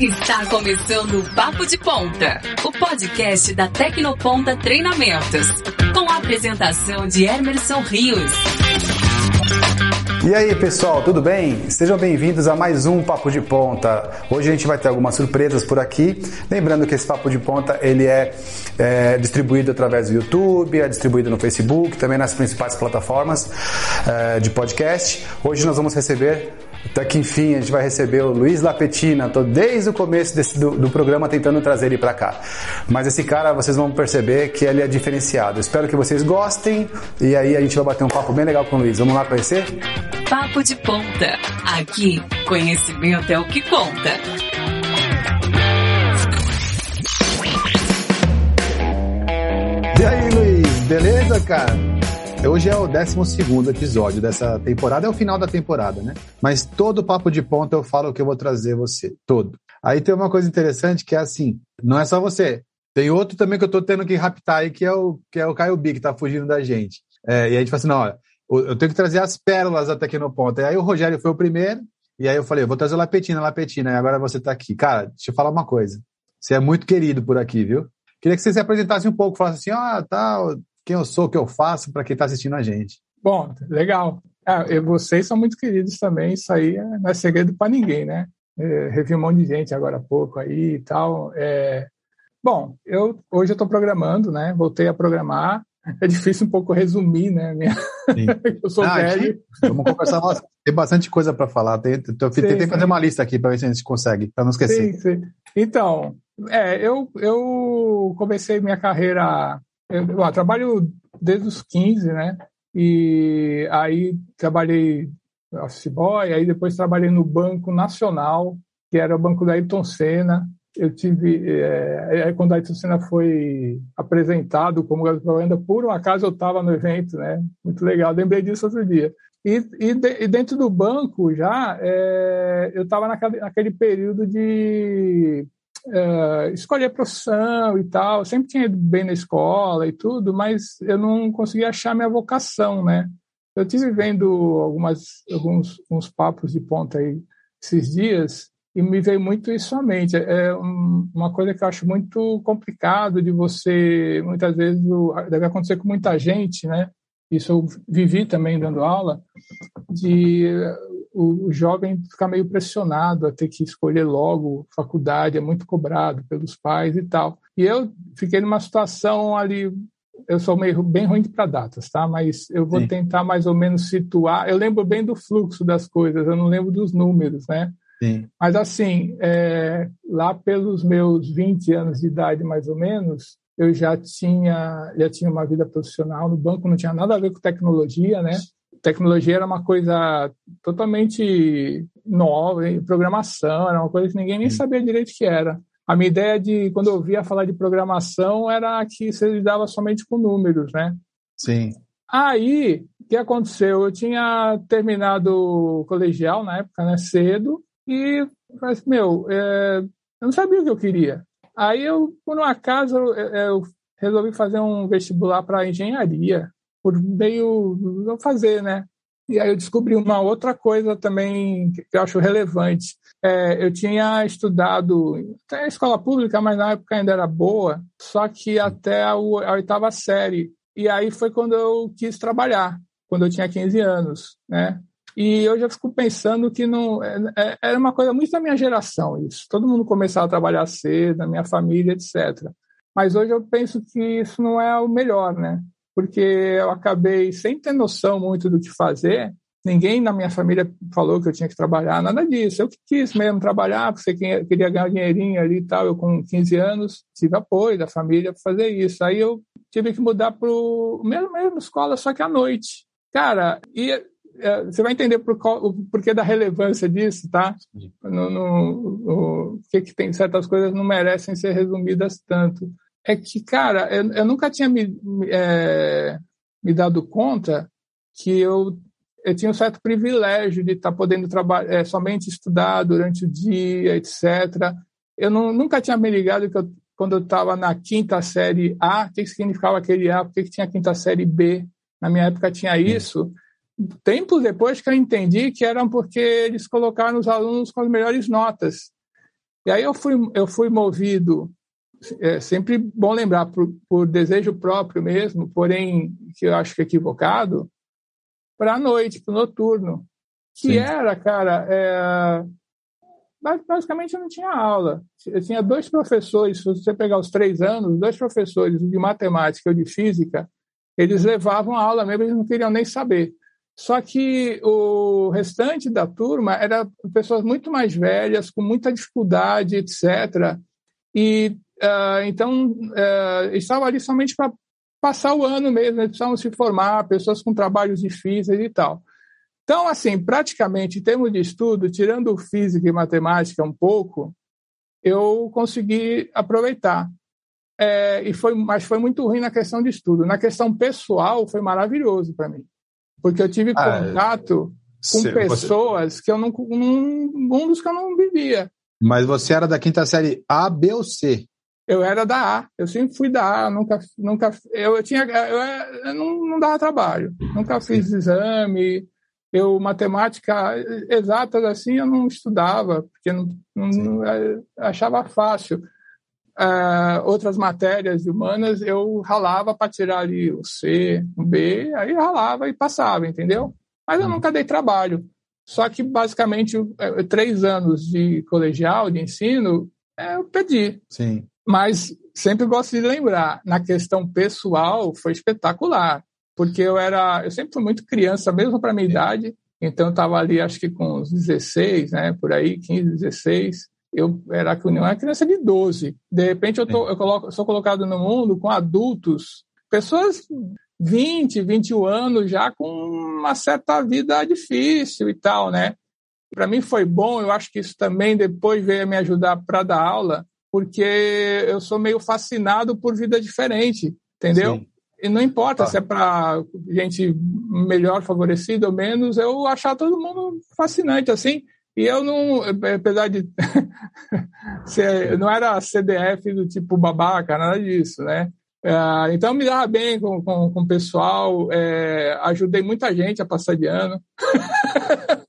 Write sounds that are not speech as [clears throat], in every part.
Está começando o Papo de Ponta, o podcast da Tecnoponta Treinamentos, com a apresentação de Emerson Rios. E aí pessoal, tudo bem? Sejam bem-vindos a mais um Papo de Ponta. Hoje a gente vai ter algumas surpresas por aqui. Lembrando que esse Papo de Ponta ele é, é distribuído através do YouTube, é distribuído no Facebook, também nas principais plataformas é, de podcast. Hoje nós vamos receber até que enfim a gente vai receber o Luiz Lapetina. Tô desde o começo desse, do, do programa tentando trazer ele para cá. Mas esse cara vocês vão perceber que ele é diferenciado. Espero que vocês gostem e aí a gente vai bater um papo bem legal com o Luiz. Vamos lá conhecer? Papo de Ponta. Aqui, conhecimento é o que conta. E aí, Luiz, beleza, cara? Hoje é o 12 episódio dessa temporada, é o final da temporada, né? Mas todo papo de ponta eu falo que eu vou trazer você, todo. Aí tem uma coisa interessante que é assim: não é só você. Tem outro também que eu tô tendo que raptar aí, que é o, que é o Caio B, que tá fugindo da gente. É, e a gente fala assim: não, olha, eu tenho que trazer as pérolas até aqui no ponto. E aí o Rogério foi o primeiro, e aí eu falei: eu vou trazer o Lapetina, Lapetina, e agora você tá aqui. Cara, deixa eu falar uma coisa. Você é muito querido por aqui, viu? Queria que você se apresentasse um pouco, falasse assim: ah, tal, quem eu sou, o que eu faço, para quem está assistindo a gente. Bom, legal. É, vocês são muito queridos também, isso aí não é segredo para ninguém, né? É, revi um monte de gente agora há pouco aí e tal. É... Bom, eu hoje eu estou programando, né? Voltei a programar. É difícil um pouco resumir, né? Minha... [laughs] eu sou ah, velho. Vamos conversar. Nossa, tem bastante coisa para falar. Tem, tentei sim, fazer uma lista aqui para ver se a gente consegue, para não esquecer. Sim, sim. Então, é, eu, eu comecei minha carreira eu, trabalho desde os 15, né? E aí trabalhei office boy, aí depois trabalhei no Banco Nacional, que era o banco da Ayrton Senna. Eu tive, é, quando a Ayrton Senna foi apresentado como garoto propaganda, por um acaso eu estava no evento, né? Muito legal, lembrei disso outro dia. E, e, de, e dentro do banco já, é, eu estava naquele período de uh, escolher profissão e tal. Sempre tinha ido bem na escola e tudo, mas eu não conseguia achar minha vocação, né? Eu tive vendo algumas, alguns uns papos de ponta aí esses dias e me veio muito isso à mente. É uma coisa que eu acho muito complicado de você, muitas vezes, deve acontecer com muita gente, né? Isso eu vivi também dando aula, de o, jovem fica meio pressionado a ter que escolher logo faculdade, é muito cobrado pelos pais e tal. E eu fiquei numa situação ali, eu sou meio bem ruim para datas, tá? Mas eu vou Sim. tentar mais ou menos situar. Eu lembro bem do fluxo das coisas, eu não lembro dos números, né? Sim. Mas assim, é, lá pelos meus 20 anos de idade, mais ou menos, eu já tinha já tinha uma vida profissional no banco, não tinha nada a ver com tecnologia, né? tecnologia era uma coisa totalmente nova, programação era uma coisa que ninguém nem sabia direito o que era. A minha ideia de, quando eu ouvia falar de programação, era que você lidava somente com números, né? Sim. Aí, o que aconteceu? Eu tinha terminado o colegial na época, né, cedo, e falei assim, meu, é, eu não sabia o que eu queria. Aí eu, por um acaso, eu, eu resolvi fazer um vestibular para engenharia por meio não fazer, né? E aí eu descobri uma outra coisa também que eu acho relevante. É, eu tinha estudado até a escola pública, mas na época ainda era boa, só que até a, oitava série. E aí foi quando eu quis trabalhar, quando eu tinha 15 anos, né? E eu já fico pensando que não é, é, era uma coisa muito da minha geração isso. Todo mundo começava a trabalhar cedo, na minha família, etc. Mas hoje eu penso que isso não é o melhor, né? porque eu acabei sem ter noção muito do que fazer. Ninguém na minha família falou que eu tinha que trabalhar, nada disso. Eu quis mesmo trabalhar, porque queria ganhar dinheirinho ali e tal. Eu, com 15 anos, tive apoio da família para fazer isso. Aí eu tive que mudar para mesmo, mesmo escola, só que à noite. Cara, e é, você vai entender por qual, o porquê da relevância disso, tá? No, no, no, que, que tem certas coisas não merecem ser resumidas tanto é que, cara, eu, eu nunca tinha me, é, me dado conta que eu, eu tinha um certo privilégio de estar tá podendo trabalhar, é, somente estudar durante o dia, etc. Eu não, nunca tinha me ligado que eu, quando eu estava na quinta série A, o que significava aquele A, por que tinha quinta série B? Na minha época tinha isso. Tempos depois que eu entendi que eram porque eles colocaram os alunos com as melhores notas. E aí eu fui, eu fui movido, é sempre bom lembrar, por, por desejo próprio mesmo, porém que eu acho que equivocado, para a noite, para o noturno. Que Sim. era, cara, é, basicamente eu não tinha aula. Eu tinha dois professores, se você pegar os três anos, dois professores de matemática ou de física, eles levavam a aula mesmo, eles não queriam nem saber. Só que o restante da turma era pessoas muito mais velhas, com muita dificuldade, etc. E uh, então uh, estavam ali somente para passar o ano mesmo, eles precisavam se formar, pessoas com trabalhos difíceis e tal. Então, assim, praticamente, em termos de estudo, tirando física e matemática um pouco, eu consegui aproveitar. É, e foi, mas foi muito ruim na questão de estudo. Na questão pessoal, foi maravilhoso para mim, porque eu tive ah, contato com pessoas você... que eu não, num mundos que eu não vivia. Mas você era da quinta série A, B ou C? Eu era da A, eu sempre fui da A, nunca, nunca, eu tinha, eu, eu não, não dava trabalho, nunca fiz exame, eu matemática exatas assim eu não estudava porque não, não, não é, achava fácil uh, outras matérias humanas eu ralava para tirar ali o C o B aí ralava e passava entendeu? Mas eu hum. nunca dei trabalho. Só que basicamente é, três anos de colegial de ensino é, eu perdi. Sim. Mas sempre gosto de lembrar na questão pessoal foi espetacular. Porque eu era, eu sempre fui muito criança, mesmo para minha idade, então eu estava ali, acho que com uns 16, né, por aí, 15, 16, eu era uma criança de 12. De repente eu, tô, eu coloco, sou colocado no mundo com adultos, pessoas 20, 21 anos já com uma certa vida difícil e tal, né? Para mim foi bom, eu acho que isso também depois veio me ajudar para dar aula, porque eu sou meio fascinado por vida diferente, entendeu? Sim. E não importa ah. se é para gente melhor favorecida ou menos, eu achar todo mundo fascinante assim. E eu não, apesar de [laughs] ser, não era CDF do tipo babaca, nada disso, né? É, então me dava bem com, com, com o pessoal, é, ajudei muita gente a passar de ano.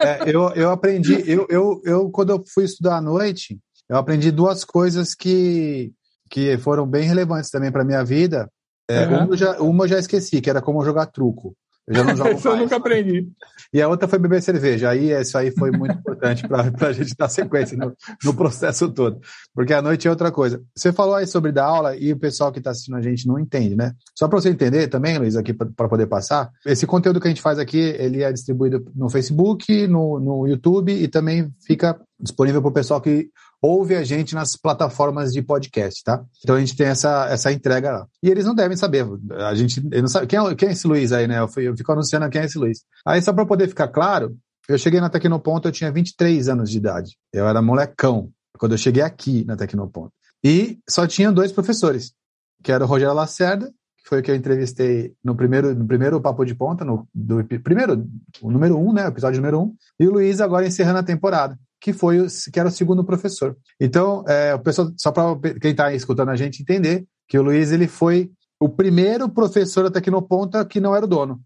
É, eu, eu aprendi, eu, eu, eu quando eu fui estudar à noite, eu aprendi duas coisas que, que foram bem relevantes também para minha vida. É, uhum. uma, eu já, uma eu já esqueci, que era como jogar truco. Eu já não jogo [laughs] Isso mais. eu nunca aprendi. E a outra foi beber cerveja. Aí isso aí foi muito importante para [laughs] a gente dar sequência no, no, processo todo. Porque a noite é outra coisa. Você falou aí sobre dar aula e o pessoal que está assistindo a gente não entende, né? Só para você entender também, Luiz, aqui para poder passar, esse conteúdo que a gente faz aqui, ele é distribuído no Facebook, no, no YouTube e também fica disponível para o pessoal que ouve a gente nas plataformas de podcast, tá? Então a gente tem essa, essa entrega lá. E eles não devem saber. A gente não sabe. Quem é, quem é esse Luiz aí, né? Eu, fui, eu fico anunciando quem é esse Luiz. Aí, só para poder ficar claro, eu cheguei na Tecnoponto, eu tinha 23 anos de idade. Eu era molecão quando eu cheguei aqui na Tecnoponto. E só tinha dois professores, que era o Rogério Lacerda, que foi o que eu entrevistei no primeiro, no primeiro Papo de Ponta, no do, primeiro, o número um, né? O episódio número um. E o Luiz agora encerrando a temporada que foi o, que era o segundo professor. Então, é, o pessoal, só para quem está escutando a gente entender, que o Luiz ele foi o primeiro professor da Tecnoponta que não era o dono.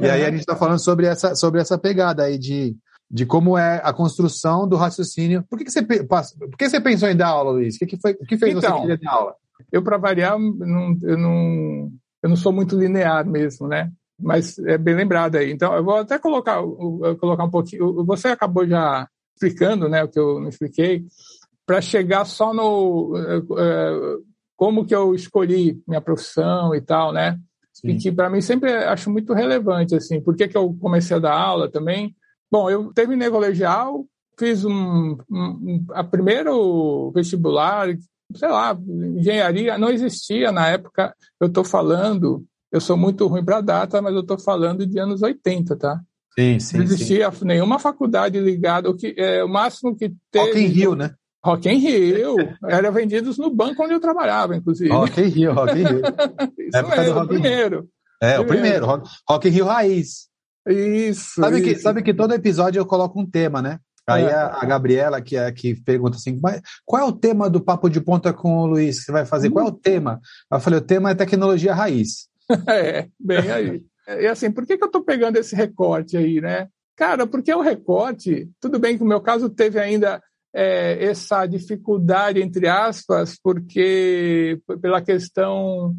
E aí a gente está falando sobre essa, sobre essa pegada aí de, de como é a construção do raciocínio. Por que, que, você, por que você pensou em dar aula, Luiz? O que, que, foi, o que fez então, você querer dar aula? Eu, para variar, não, eu, não, eu não sou muito linear mesmo, né? Mas é bem lembrado aí. Então, eu vou até colocar, colocar um pouquinho. Você acabou já explicando né, o que eu não expliquei, para chegar só no. Uh, como que eu escolhi minha profissão e tal, né? Sim. E que para mim sempre acho muito relevante, assim. Por que, que eu comecei a dar aula também? Bom, eu terminei colegial, fiz um, um, a primeiro vestibular, sei lá, engenharia não existia na época. Eu estou falando, eu sou muito ruim para data, mas eu estou falando de anos 80, tá? Sim, sim. Não existia sim. nenhuma faculdade ligada. O, que, é, o máximo que teve. Rock in Rio, né? Rock in Rio. Era vendidos no banco onde eu trabalhava, inclusive. Rock in Rio, Rock in Rio. [laughs] Isso Época mesmo, o primeiro. É, o primeiro. Rock, rock in Rio Raiz. Isso sabe, isso. Que, sabe que todo episódio eu coloco um tema, né? Aí é. a, a, Gabriela, que, é, que pergunta assim, qual é o tema do Papo de Ponta com o Luiz que você vai fazer? Qual é o tema? Eu falei, o tema é tecnologia raiz. [laughs] é, bem aí. E assim, por que, que eu estou pegando esse recorte aí, né? Cara, porque o recorte, tudo bem que no meu caso teve ainda é, essa dificuldade, entre aspas, porque pela questão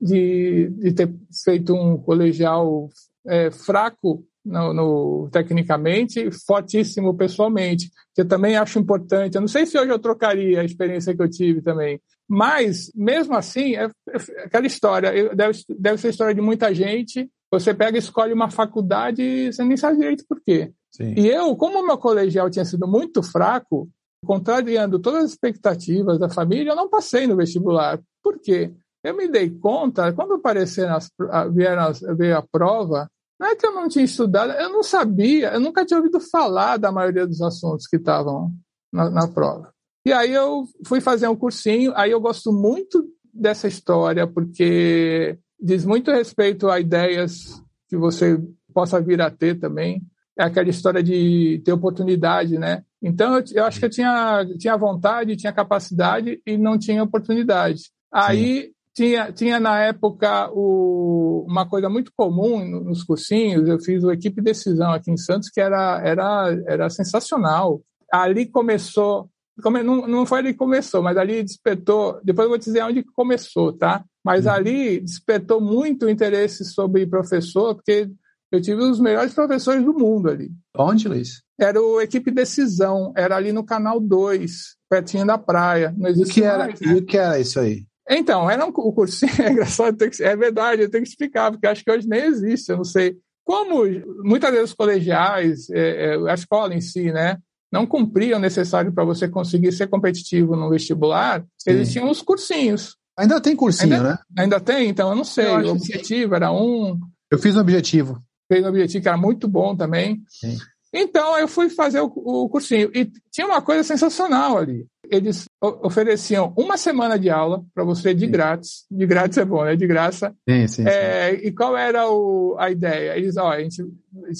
de, de ter feito um colegial é, fraco no, no, tecnicamente, fortíssimo pessoalmente, que eu também acho importante. Eu não sei se hoje eu trocaria a experiência que eu tive também, mas mesmo assim, é, é aquela história, deve, deve ser história de muita gente. Você pega e escolhe uma faculdade e você nem sabe direito por quê. Sim. E eu, como o meu colegial tinha sido muito fraco, contrariando todas as expectativas da família, eu não passei no vestibular. Por quê? Eu me dei conta, quando aparecer nas, vieram, veio a prova, não é que eu não tinha estudado, eu não sabia, eu nunca tinha ouvido falar da maioria dos assuntos que estavam na, na prova. E aí eu fui fazer um cursinho, aí eu gosto muito dessa história, porque diz muito respeito a ideias que você possa vir a ter também. É aquela história de ter oportunidade, né? Então, eu, eu acho que eu tinha, tinha vontade, tinha capacidade e não tinha oportunidade. Aí, tinha, tinha na época o, uma coisa muito comum nos cursinhos, eu fiz o Equipe Decisão aqui em Santos, que era, era, era sensacional. Ali começou, come, não, não foi ali que começou, mas ali despertou, depois eu vou dizer onde começou, tá? Mas uhum. ali despertou muito interesse sobre professor, porque eu tive os melhores professores do mundo ali. Onde, Luiz? Era o Equipe Decisão, era ali no Canal 2, pertinho da praia. Não existe o que, era, mais, né? e o que era isso aí? Então, era um, cursinho, [laughs] é engraçado, que, é verdade, eu tenho que explicar, porque acho que hoje nem existe, eu não sei. Como muitas vezes os colegiais, é, é, a escola em si, né, não cumpriam o necessário para você conseguir ser competitivo no vestibular, Sim. eles tinham os cursinhos. Ainda tem cursinho, ainda, né? Ainda tem, então eu não sei. Eu o objetivo era um. Eu fiz um objetivo. Fez um objetivo que era muito bom também. Sim. Então eu fui fazer o, o cursinho. E tinha uma coisa sensacional ali eles ofereciam uma semana de aula para você de grátis. De grátis é bom, é de graça. Sim, sim, é, e qual era o, a ideia? Eles, ó, gente,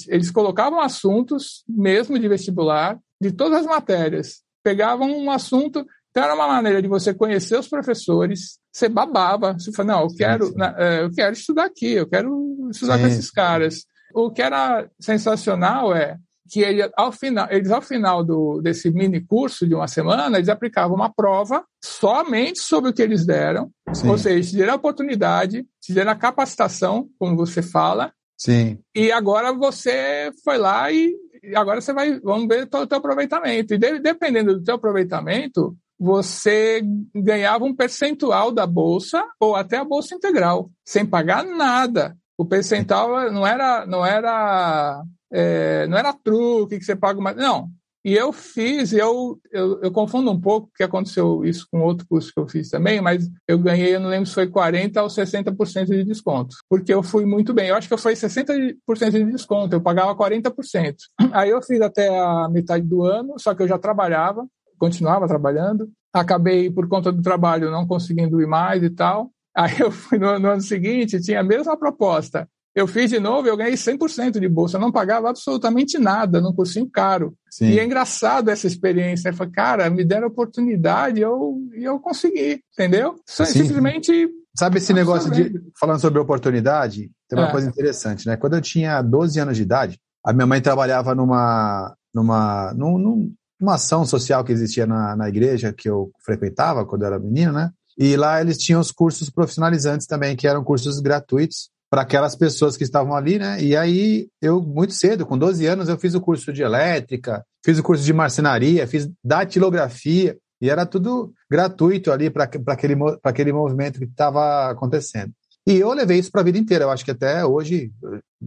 eles colocavam assuntos, mesmo de vestibular, de todas as matérias. Pegavam um assunto, então era uma maneira de você conhecer os professores, você babava, você falava, não, eu quero, sim, sim. É, eu quero estudar aqui, eu quero estudar com esses caras. O que era sensacional é que ele, ao final, eles, ao final do, desse mini curso de uma semana, eles aplicavam uma prova somente sobre o que eles deram, Sim. ou seja, te deram a oportunidade, te deram a capacitação, como você fala, Sim. E agora você foi lá e agora você vai, vamos ver o teu aproveitamento. E de, dependendo do teu aproveitamento, você ganhava um percentual da bolsa ou até a bolsa integral, sem pagar nada. O percentual não era, não era é, não era truque que você paga mais. Não. E eu fiz, eu, eu, eu confundo um pouco, porque aconteceu isso com outro curso que eu fiz também, mas eu ganhei, eu não lembro se foi 40% ou 60% de desconto, porque eu fui muito bem. Eu acho que foi 60% de desconto, eu pagava 40%. Aí eu fiz até a metade do ano, só que eu já trabalhava, continuava trabalhando. Acabei, por conta do trabalho, não conseguindo ir mais e tal. Aí eu fui no, no ano seguinte, tinha a mesma proposta. Eu fiz de novo, eu ganhei 100% de bolsa, eu não pagava absolutamente nada num cursinho caro. Sim. E é engraçado essa experiência. Eu falei, cara, me deram oportunidade e eu, eu consegui, entendeu? Sim. Simplesmente. Sabe esse negócio de. Falando sobre oportunidade, tem uma é. coisa interessante, né? Quando eu tinha 12 anos de idade, a minha mãe trabalhava numa. numa num, numa ação social que existia na, na igreja que eu frequentava quando eu era menino, né? E lá eles tinham os cursos profissionalizantes também, que eram cursos gratuitos para aquelas pessoas que estavam ali, né? E aí eu, muito cedo, com 12 anos, eu fiz o curso de elétrica, fiz o curso de marcenaria, fiz datilografia, e era tudo gratuito ali para aquele, aquele movimento que estava acontecendo. E eu levei isso para a vida inteira. Eu acho que até hoje,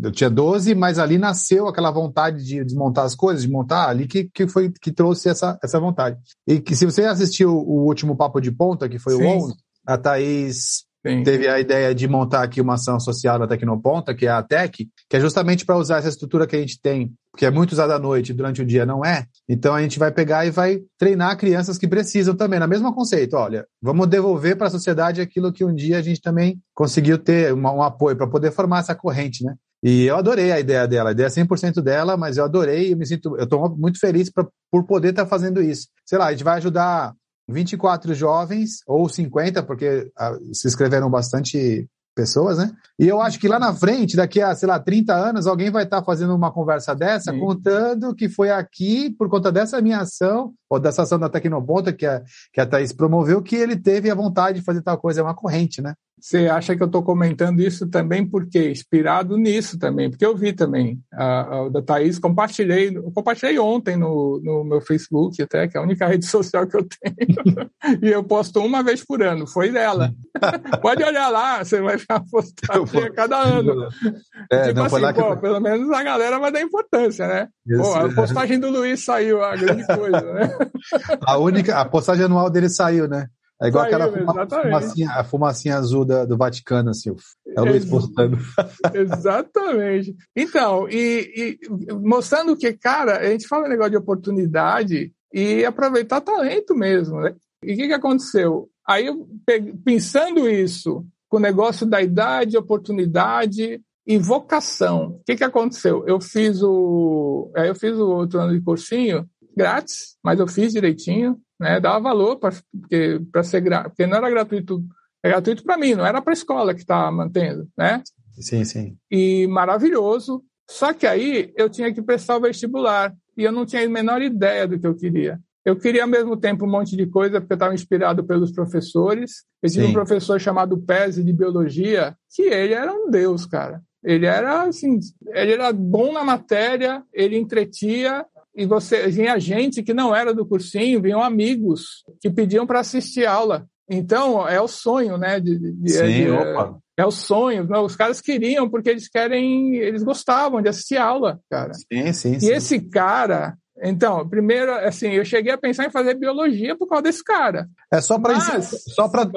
eu tinha 12, mas ali nasceu aquela vontade de desmontar as coisas, de montar, ali que, que foi que trouxe essa, essa vontade. E que se você assistiu o último Papo de Ponta, que foi Sim. o 11, a Thaís Sim. teve a ideia de montar aqui uma ação social da Tecnoponta, que é a TEC, que é justamente para usar essa estrutura que a gente tem, que é muito usada à noite, durante o dia não é. Então a gente vai pegar e vai treinar crianças que precisam também, no mesmo conceito. Olha, vamos devolver para a sociedade aquilo que um dia a gente também conseguiu ter uma, um apoio para poder formar essa corrente, né? E eu adorei a ideia dela, a ideia é 100% dela, mas eu adorei, eu me sinto, eu estou muito feliz pra, por poder estar tá fazendo isso. Sei lá, a gente vai ajudar 24 jovens, ou 50, porque ah, se inscreveram bastante pessoas, né? E eu acho que lá na frente, daqui a, sei lá, 30 anos, alguém vai estar fazendo uma conversa dessa, Sim. contando que foi aqui, por conta dessa minha ação, ou dessa ação da Tecnoponta que a, que a Thaís promoveu, que ele teve a vontade de fazer tal coisa. É uma corrente, né? Você acha que eu estou comentando isso também porque inspirado nisso também, porque eu vi também a, a da Thaís, compartilhei, compartilhei ontem no, no meu Facebook até, que é a única [laughs] rede social que eu tenho, [laughs] e eu posto uma vez por ano, foi dela. [laughs] Pode olhar lá, você vai a postagem a cada ano. É, tipo não, assim, pô, que... pelo menos a galera vai dar importância, né? Isso, pô, a é. postagem do Luiz saiu, a grande coisa, né? A única, a postagem anual dele saiu, né? É igual Saiu, aquela fuma, fumacinha, a fumacinha azul da, do Vaticano, assim. É o Luiz postando. Exatamente. Então, e, e, mostrando que, cara, a gente fala negócio de oportunidade e aproveitar talento mesmo, né? E o que, que aconteceu? Aí, eu, pensando isso, com o negócio da idade, oportunidade e vocação, o que, que aconteceu? Eu fiz o, eu fiz o outro ano de cursinho grátis, mas eu fiz direitinho, né? Dava valor para porque para ser porque não era gratuito, é gratuito para mim, não era para a escola que estava mantendo, né? Sim, sim. E maravilhoso. Só que aí eu tinha que prestar o vestibular e eu não tinha a menor ideia do que eu queria. Eu queria ao mesmo tempo um monte de coisa, porque eu estava inspirado pelos professores. Eu tinha um professor chamado Pese de biologia, que ele era um deus, cara. Ele era assim, ele era bom na matéria, ele entretia e você vinha gente que não era do cursinho, vinham amigos que pediam para assistir aula. Então, é o sonho, né? De, de, Sim, de, opa. É, o sonho. Não, os caras queriam, porque eles querem, eles gostavam de assistir aula, cara. Sim, sim. E sim. esse cara, então, primeiro, assim, eu cheguei a pensar em fazer biologia por causa desse cara. É só para só para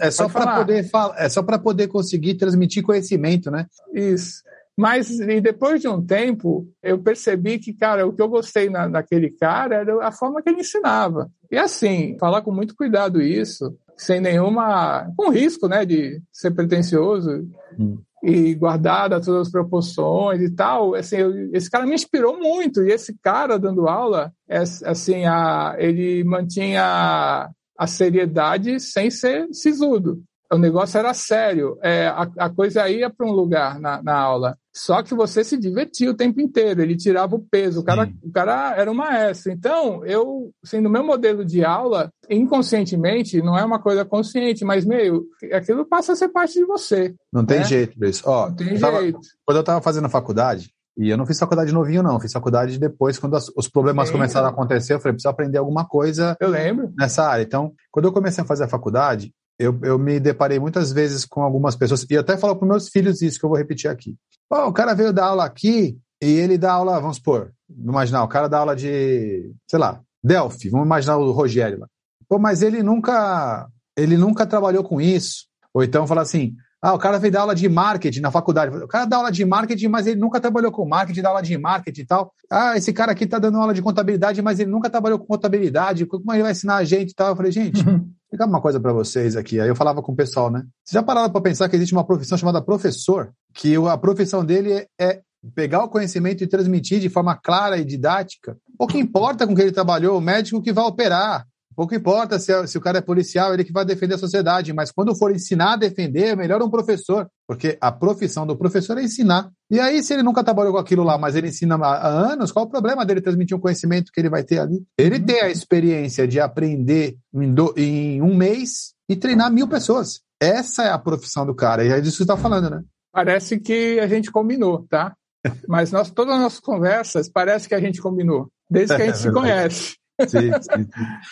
é só para poder falar, é só para poder conseguir transmitir conhecimento, né? Isso. Mas e depois de um tempo, eu percebi que, cara, o que eu gostei na, naquele cara era a forma que ele ensinava. E assim, falar com muito cuidado isso, sem nenhuma. com risco, né, de ser pretencioso. Hum. E guardada todas as proporções e tal, assim, eu, esse cara me inspirou muito. E esse cara dando aula, é, assim, a, ele mantinha a seriedade sem ser sisudo o negócio era sério, é, a, a, coisa ia para um lugar na, na, aula. Só que você se divertia o tempo inteiro, ele tirava o peso, o cara, o cara era um maestro. Então, eu, assim, no meu modelo de aula, inconscientemente, não é uma coisa consciente, mas meio, aquilo passa a ser parte de você. Não tem né? jeito, Luiz. Ó, não tem tava, jeito. Quando eu estava fazendo faculdade, e eu não fiz faculdade novinho, não. Fiz faculdade depois, quando as, os problemas começaram a acontecer, eu falei, preciso aprender alguma coisa eu lembro. nessa área. Então, quando eu comecei a fazer a faculdade, eu, eu me deparei muitas vezes com algumas pessoas, e até falo para meus filhos isso que eu vou repetir aqui. Pô, o cara veio dar aula aqui e ele dá aula, vamos supor, vamos imaginar, o cara dá aula de, sei lá, Delphi, vamos imaginar o Rogério lá. Pô, mas ele nunca, ele nunca trabalhou com isso. Ou então falar assim, ah, o cara veio dar aula de marketing na faculdade. O cara dá aula de marketing, mas ele nunca trabalhou com marketing, dá aula de marketing e tal. Ah, esse cara aqui tá dando aula de contabilidade, mas ele nunca trabalhou com contabilidade. Como ele vai ensinar a gente e tal? Eu falei, gente, [laughs] explicar uma coisa para vocês aqui. Aí eu falava com o pessoal, né? Vocês já pararam para pensar que existe uma profissão chamada professor? Que a profissão dele é pegar o conhecimento e transmitir de forma clara e didática. Pouco importa com que ele trabalhou, o médico que vai operar. Pouco importa se, é, se, o cara é policial, ele que vai defender a sociedade, mas quando for ensinar a defender, é melhor um professor, porque a profissão do professor é ensinar. E aí, se ele nunca trabalhou com aquilo lá, mas ele ensina há anos, qual o problema dele transmitir um conhecimento que ele vai ter ali? Ele tem a experiência de aprender em, do, em um mês e treinar mil pessoas. Essa é a profissão do cara, e é disso que você está falando, né? Parece que a gente combinou, tá? [laughs] Mas nós, todas as nossas conversas parece que a gente combinou, desde que a gente é se conhece. Sim, sim,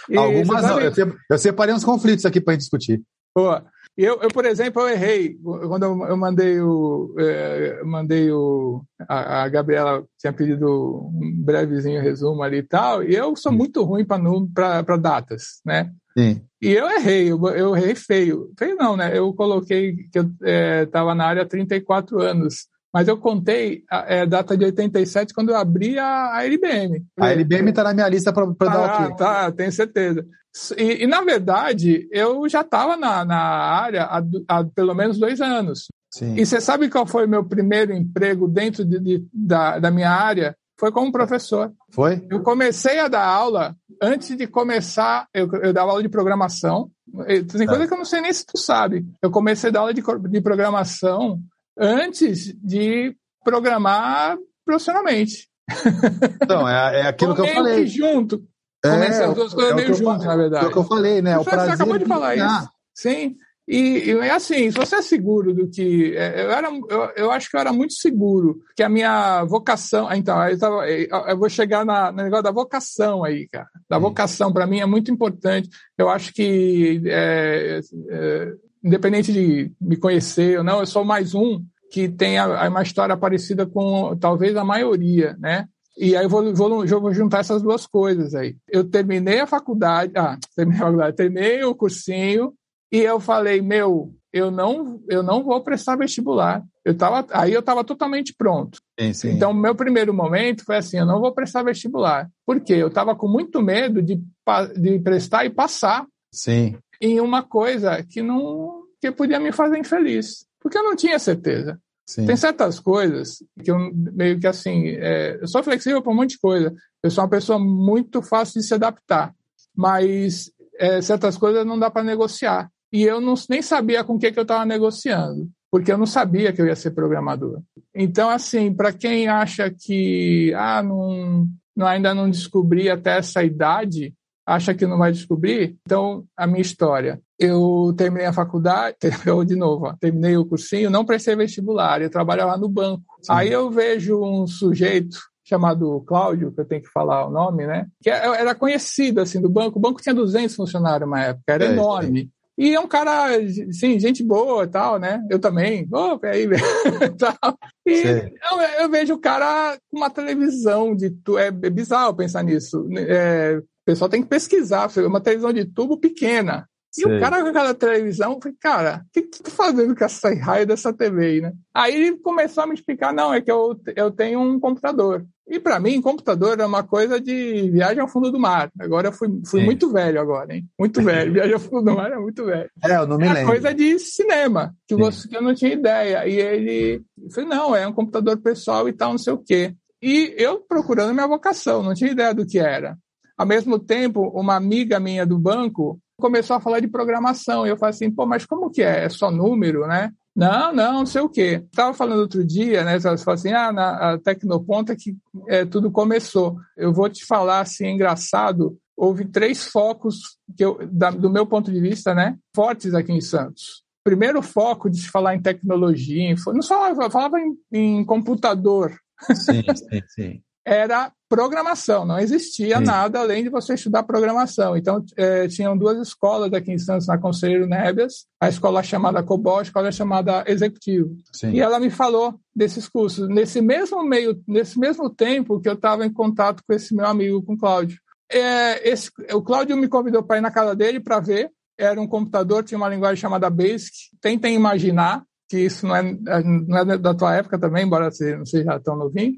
sim. [laughs] Algumas não. Eu, separei uns conflitos aqui para discutir. Boa. Eu, eu, por exemplo, eu errei quando eu, eu mandei o, é, mandei o a, a, Gabriela tinha pedido um brevezinho resumo ali e tal, e eu sou muito ruim para datas, né? Sim. E eu errei, eu, eu errei feio. Feio não, né? Eu coloquei que eu estava é, na área há 34 anos. Mas eu contei a é, data de 87 quando eu abri a, a LBM. A LBM está na minha lista para tá, dar o quê? Tá, tenho certeza. E, e na verdade, eu já estava na, na área há, há, pelo menos dois anos. Sim. E você sabe qual foi o meu primeiro emprego dentro de, de, da, da minha área? Foi como professor. Foi? Eu comecei a dar aula antes de começar, eu, eu dava aula de programação. Tem coisa que eu não sei nem se tu sabe. Eu comecei a dar aula de, de programação antes de programar profissionalmente. Então, é, é aquilo que eu falei. junto. Comecei é, as duas coisas é meio juntas, na verdade. É o que eu falei, né? O prazer você acabou de falar isso. Sim. E, e assim, se você é seguro do que. É, eu, era, eu, eu acho que eu era muito seguro que a minha vocação. Então, eu, tava, eu vou chegar na, no negócio da vocação aí, cara. Da vocação, para mim, é muito importante. Eu acho que, é, é, independente de me conhecer ou não, eu sou mais um que tem a, a uma história parecida com talvez a maioria, né? E aí eu vou, vou, eu vou juntar essas duas coisas aí. Eu terminei a faculdade, ah, terminei a faculdade, terminei o cursinho, e eu falei, meu, eu não, eu não vou prestar vestibular. Eu tava, aí eu estava totalmente pronto. Sim, sim. Então, meu primeiro momento foi assim, eu não vou prestar vestibular. Por quê? Eu estava com muito medo de, de prestar e passar sim. Em uma coisa que não que podia me fazer infeliz. Porque eu não tinha certeza. Sim. Tem certas coisas que eu meio que assim, é, eu sou flexível para um monte de coisa. Eu sou uma pessoa muito fácil de se adaptar. Mas é, certas coisas não dá para negociar e eu não, nem sabia com o que, que eu estava negociando, porque eu não sabia que eu ia ser programador. Então, assim, para quem acha que ah, não, não, ainda não descobri até essa idade, acha que não vai descobrir, então a minha história. Eu terminei a faculdade, [laughs] eu de novo, ó, terminei o cursinho, não prestei vestibular, eu trabalhava no banco. Sim. Aí eu vejo um sujeito chamado Cláudio, que eu tenho que falar o nome, né? Que é, era conhecido assim do banco. O banco tinha 200 funcionários na época, era é, enorme. É. E é um cara, sim, gente boa e tal, né? Eu também. Oh, aí, [laughs] tal. E eu, eu, vejo o cara com uma televisão de tubo. É, é bizarro pensar nisso. É, o pessoal tem que pesquisar. Uma televisão de tubo pequena. E o cara com aquela televisão, falei, cara, o que, que tu tá fazendo com essa raio dessa TV aí, né? Aí ele começou a me explicar, não, é que eu, eu tenho um computador. E para mim, computador é uma coisa de viagem ao fundo do mar. Agora eu fui, fui muito velho agora, hein? Muito velho. [laughs] Viagem ao fundo do mar é muito velho. É, eu não me é lembro. coisa de cinema, que, você, que eu não tinha ideia. E ele, eu falei, não, é um computador pessoal e tal, não sei o quê. E eu procurando minha vocação, não tinha ideia do que era. Ao mesmo tempo, uma amiga minha do banco começou a falar de programação. E eu falei assim, pô, mas como que é? É só número, né? Não, não, não sei o quê. Estava falando outro dia, né? Você falou assim, ah, na Tecnoponta que é, tudo começou. Eu vou te falar assim, é engraçado. Houve três focos que eu, da, do meu ponto de vista, né, fortes aqui em Santos. Primeiro foco de se falar em tecnologia, não só falava em, em computador. Sim, sim, sim era programação, não existia Sim. nada além de você estudar programação. Então, é, tinham duas escolas aqui em Santos, na Conselheiro Nébias, a escola chamada COBOL, a escola chamada Executivo. Sim. E ela me falou desses cursos. Nesse mesmo meio, nesse mesmo tempo que eu estava em contato com esse meu amigo, com o Cláudio. É, esse, o Cláudio me convidou para ir na casa dele para ver. Era um computador, tinha uma linguagem chamada BASIC. Tentem imaginar que isso não é, não é da tua época também, embora você não seja tão novinho.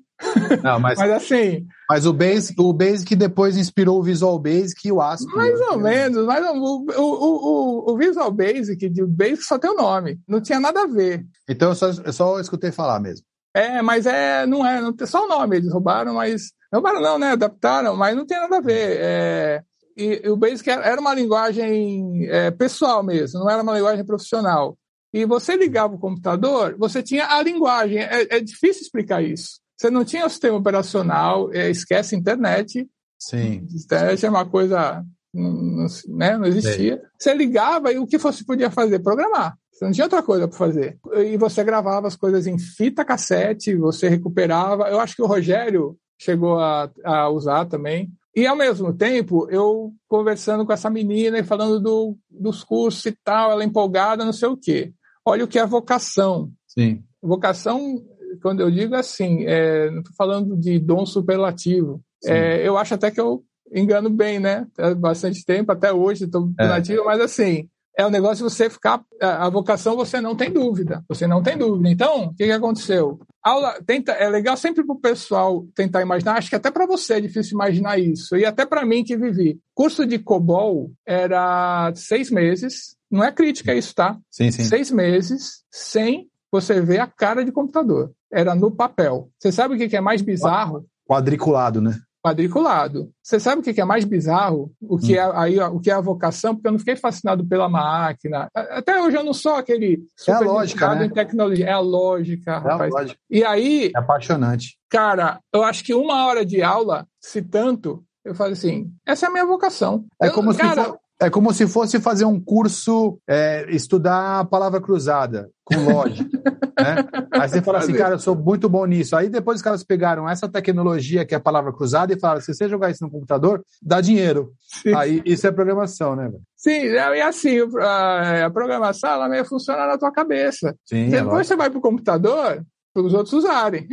Não, mas, mas assim. Mas o Basic, o Basic depois inspirou o Visual Basic e o ASP. Mais ou menos, mas o, o, o, o Visual Basic, de Basic só tem o nome. Não tinha nada a ver. Então eu só, eu só escutei falar mesmo. É, mas é, não é, não tem só o nome, eles roubaram, mas. Roubaram não, né? Adaptaram, mas não tem nada a ver. É, e, e o Basic era, era uma linguagem é, pessoal mesmo, não era uma linguagem profissional. E você ligava o computador, você tinha a linguagem. É, é difícil explicar isso. Você não tinha o sistema operacional, é, esquece a internet. Sim. A internet é uma coisa, não, né, não existia. Sim. Você ligava e o que você podia fazer? Programar. Você não tinha outra coisa para fazer. E você gravava as coisas em fita cassete, você recuperava. Eu acho que o Rogério chegou a, a usar também. E ao mesmo tempo, eu conversando com essa menina e falando do, dos cursos e tal, ela empolgada, não sei o quê. Olha o que é vocação. Sim. Vocação quando eu digo assim, é, não estou falando de dom superlativo. É, eu acho até que eu engano bem, né? Há bastante tempo, até hoje estou é. nativo, mas assim, é o um negócio de você ficar. A, vocação você não tem dúvida. Você não tem dúvida. Então, o que, que aconteceu? Aula, tenta, é legal sempre para o pessoal tentar imaginar, acho que até para você é difícil imaginar isso, e até para mim que vivi. Curso de COBOL era seis meses, não é crítica isso, tá? Sim, sim. Seis meses sem você ver a cara de computador era no papel. Você sabe o que é mais bizarro? Quadriculado, né? quadriculado. Você sabe o que é mais bizarro? O que, hum. é, aí, o que é a vocação? Porque eu não fiquei fascinado pela máquina. Até hoje eu não sou aquele super é a lógica, né? em tecnologia. É a lógica, é rapaz. A lógica. E aí... É apaixonante. Cara, eu acho que uma hora de aula, se tanto, eu falo assim, essa é a minha vocação. É como eu, se cara, for, é como se fosse fazer um curso, é, estudar a palavra cruzada, com lógica. [laughs] né? Aí você fala assim, cara, eu sou muito bom nisso. Aí depois os caras pegaram essa tecnologia que é a palavra cruzada e falaram: se você jogar isso no computador, dá dinheiro. Sim. Aí isso é programação, né? Velho? Sim, é, e assim, a, a programação ela meio funciona na tua cabeça. Sim, depois é você vai para o computador para os outros usarem.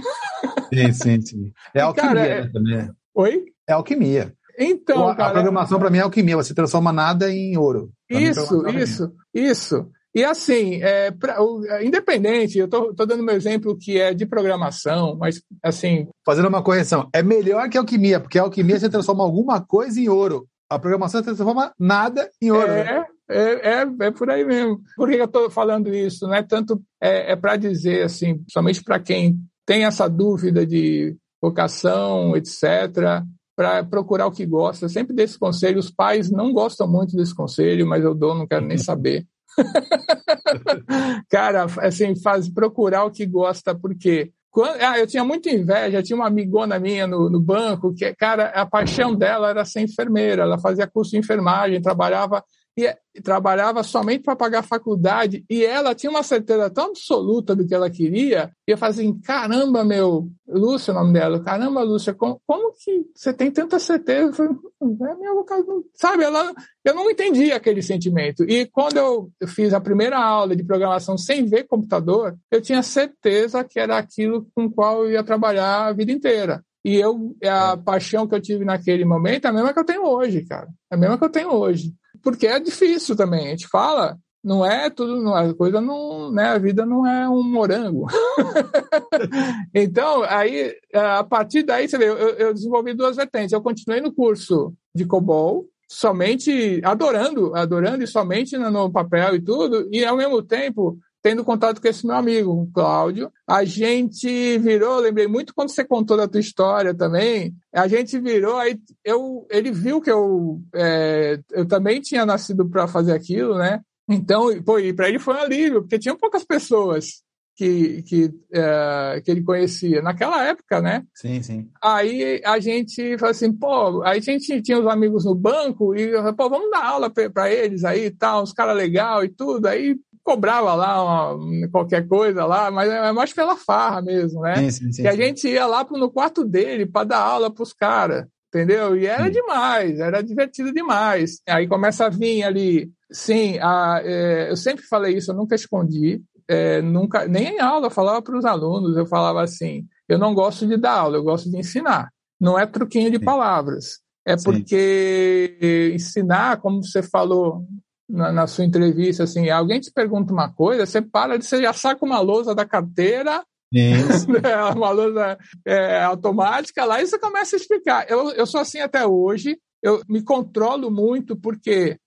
Sim, sim, sim. É [laughs] alquimia cara, é... Né, também. Oi? É alquimia. Então, a, cara, a programação para mim é alquimia, você transforma nada em ouro. Pra isso, mim, isso, isso. E assim, é, pra, é, independente, eu estou dando meu exemplo que é de programação, mas assim. Fazendo uma correção, é melhor que alquimia, porque a alquimia você transforma alguma coisa em ouro. A programação você transforma nada em ouro. É, né? é, é, é, por aí mesmo. Por que eu estou falando isso? Não é tanto é, é para dizer assim, somente para quem tem essa dúvida de vocação, etc para procurar o que gosta. Sempre desse conselho. Os pais não gostam muito desse conselho, mas eu dou, não quero nem saber. [laughs] Cara, assim, faz procurar o que gosta, porque quando, ah, eu tinha muita inveja, tinha uma amigona minha no, no banco, que, cara, a paixão dela era ser enfermeira, ela fazia curso de enfermagem, trabalhava e trabalhava somente para pagar a faculdade. E ela tinha uma certeza tão absoluta do que ela queria e eu fazia assim, caramba meu Lúcia o nome dela caramba Lúcia como, como que você tem tanta certeza? Eu falei, hum, é minha vocação sabe ela eu não entendi aquele sentimento. E quando eu fiz a primeira aula de programação sem ver computador eu tinha certeza que era aquilo com o qual eu ia trabalhar a vida inteira. E eu, a é. paixão que eu tive naquele momento é a mesma que eu tenho hoje, cara. É a mesma que eu tenho hoje porque é difícil também. A gente fala, não é tudo, a coisa não, né, a vida não é um morango. [laughs] então, aí, a partir daí, você vê, eu, eu, desenvolvi duas vertentes. Eu continuei no curso de COBOL, somente adorando, adorando e somente no papel e tudo, e ao mesmo tempo tendo contato com esse meu amigo, o Cláudio. A gente virou, lembrei muito quando você contou da tua história também, a gente virou, aí eu, ele viu que eu, é, eu também tinha nascido para fazer aquilo, né? Então, pô, e para ele foi um alívio, porque tinham poucas pessoas que, que, é, que ele conhecia naquela época, né? Sim, sim. Aí a gente falou assim, pô, aí a gente tinha os amigos no banco e, pô, vamos dar aula para eles aí e tal, uns caras legal e tudo. Aí cobrava lá uma, qualquer coisa lá, mas é mais pela farra mesmo, né? Sim, sim, sim, que a gente ia lá no quarto dele para dar aula para os caras, entendeu? E era demais, era divertido demais. Aí começa a vir ali, sim, a, é, eu sempre falei isso, eu nunca escondi, é, nunca, nem em aula eu falava para os alunos, eu falava assim, eu não gosto de dar aula, eu gosto de ensinar. Não é truquinho de palavras. É porque ensinar, como você falou na, na, sua entrevista, assim, alguém te pergunta uma coisa, você para de, você já saca uma lousa da carteira, [laughs] né, uma lousa é, automática lá, e você começa a explicar. Eu, eu sou assim até hoje, eu me controlo muito, porque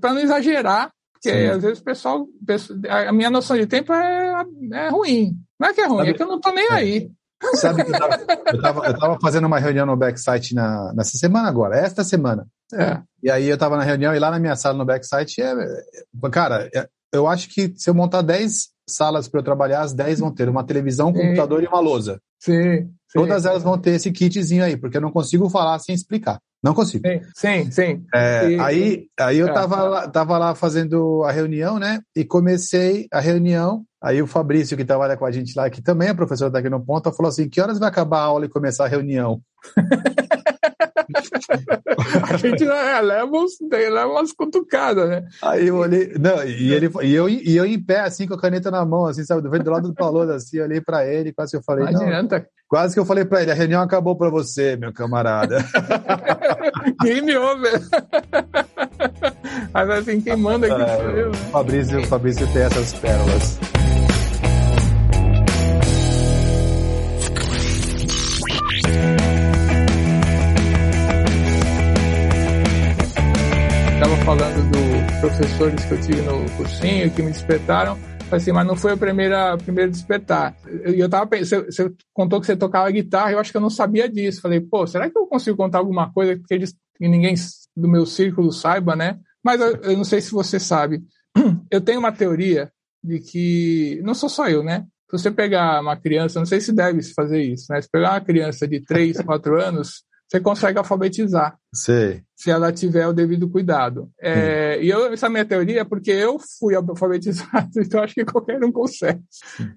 para não exagerar, porque Sim. às vezes o pessoal, a minha noção de tempo é, é ruim. Não é que é ruim, Sabe, é que eu não tô nem é. aí. Sabe que eu tava, eu tava, eu tava fazendo uma reunião no backsite na, nessa semana agora, esta semana. É. E aí eu tava na reunião e lá na minha sala no backsite, é, é cara, é, eu acho que se eu montar 10 salas para eu trabalhar, as 10 vão ter uma televisão, um computador e uma lousa. Sim, sim, Todas elas vão ter esse kitzinho aí, porque eu não consigo falar sem explicar. Não consigo. Sim, sim. sim. É, aí, aí eu é. tava, lá, tava lá fazendo a reunião, né? E comecei a reunião. Aí o Fabrício, que trabalha com a gente lá, que também é professor daqui no Ponta, falou assim: que horas vai acabar a aula e começar a reunião? [laughs] a gente é, leva, uns, leva umas cutucadas, né? Aí eu olhei, não, e, ele, e, eu, e eu em pé, assim, com a caneta na mão, assim, sabe, do lado do Paulo, assim, olhei pra ele, quase que eu falei, não, adianta. quase que eu falei pra ele, a reunião acabou pra você, meu camarada. [laughs] Game over. Mas assim, quem manda aqui é, sou eu, né? Fabrício, Fabrício tem essas pérolas. Professores que eu tive no cursinho, que me despertaram. Assim, mas não foi o primeiro, primeiro despertar. Eu, eu tava você, você contou que você tocava guitarra, eu acho que eu não sabia disso. Falei, pô, será que eu consigo contar alguma coisa que, eles, que ninguém do meu círculo saiba, né? Mas eu, eu não sei se você sabe. [clears throat] Eu tenho uma teoria de que, não sou só eu, né? Se você pegar uma criança, não sei se deve fazer isso, né? Se pegar uma criança de 3, 4 anos, você consegue alfabetizar. Sei. Se ela tiver o devido cuidado. É, e eu, essa é a minha teoria é porque eu fui [laughs] alfabetizado, então acho que qualquer um consegue.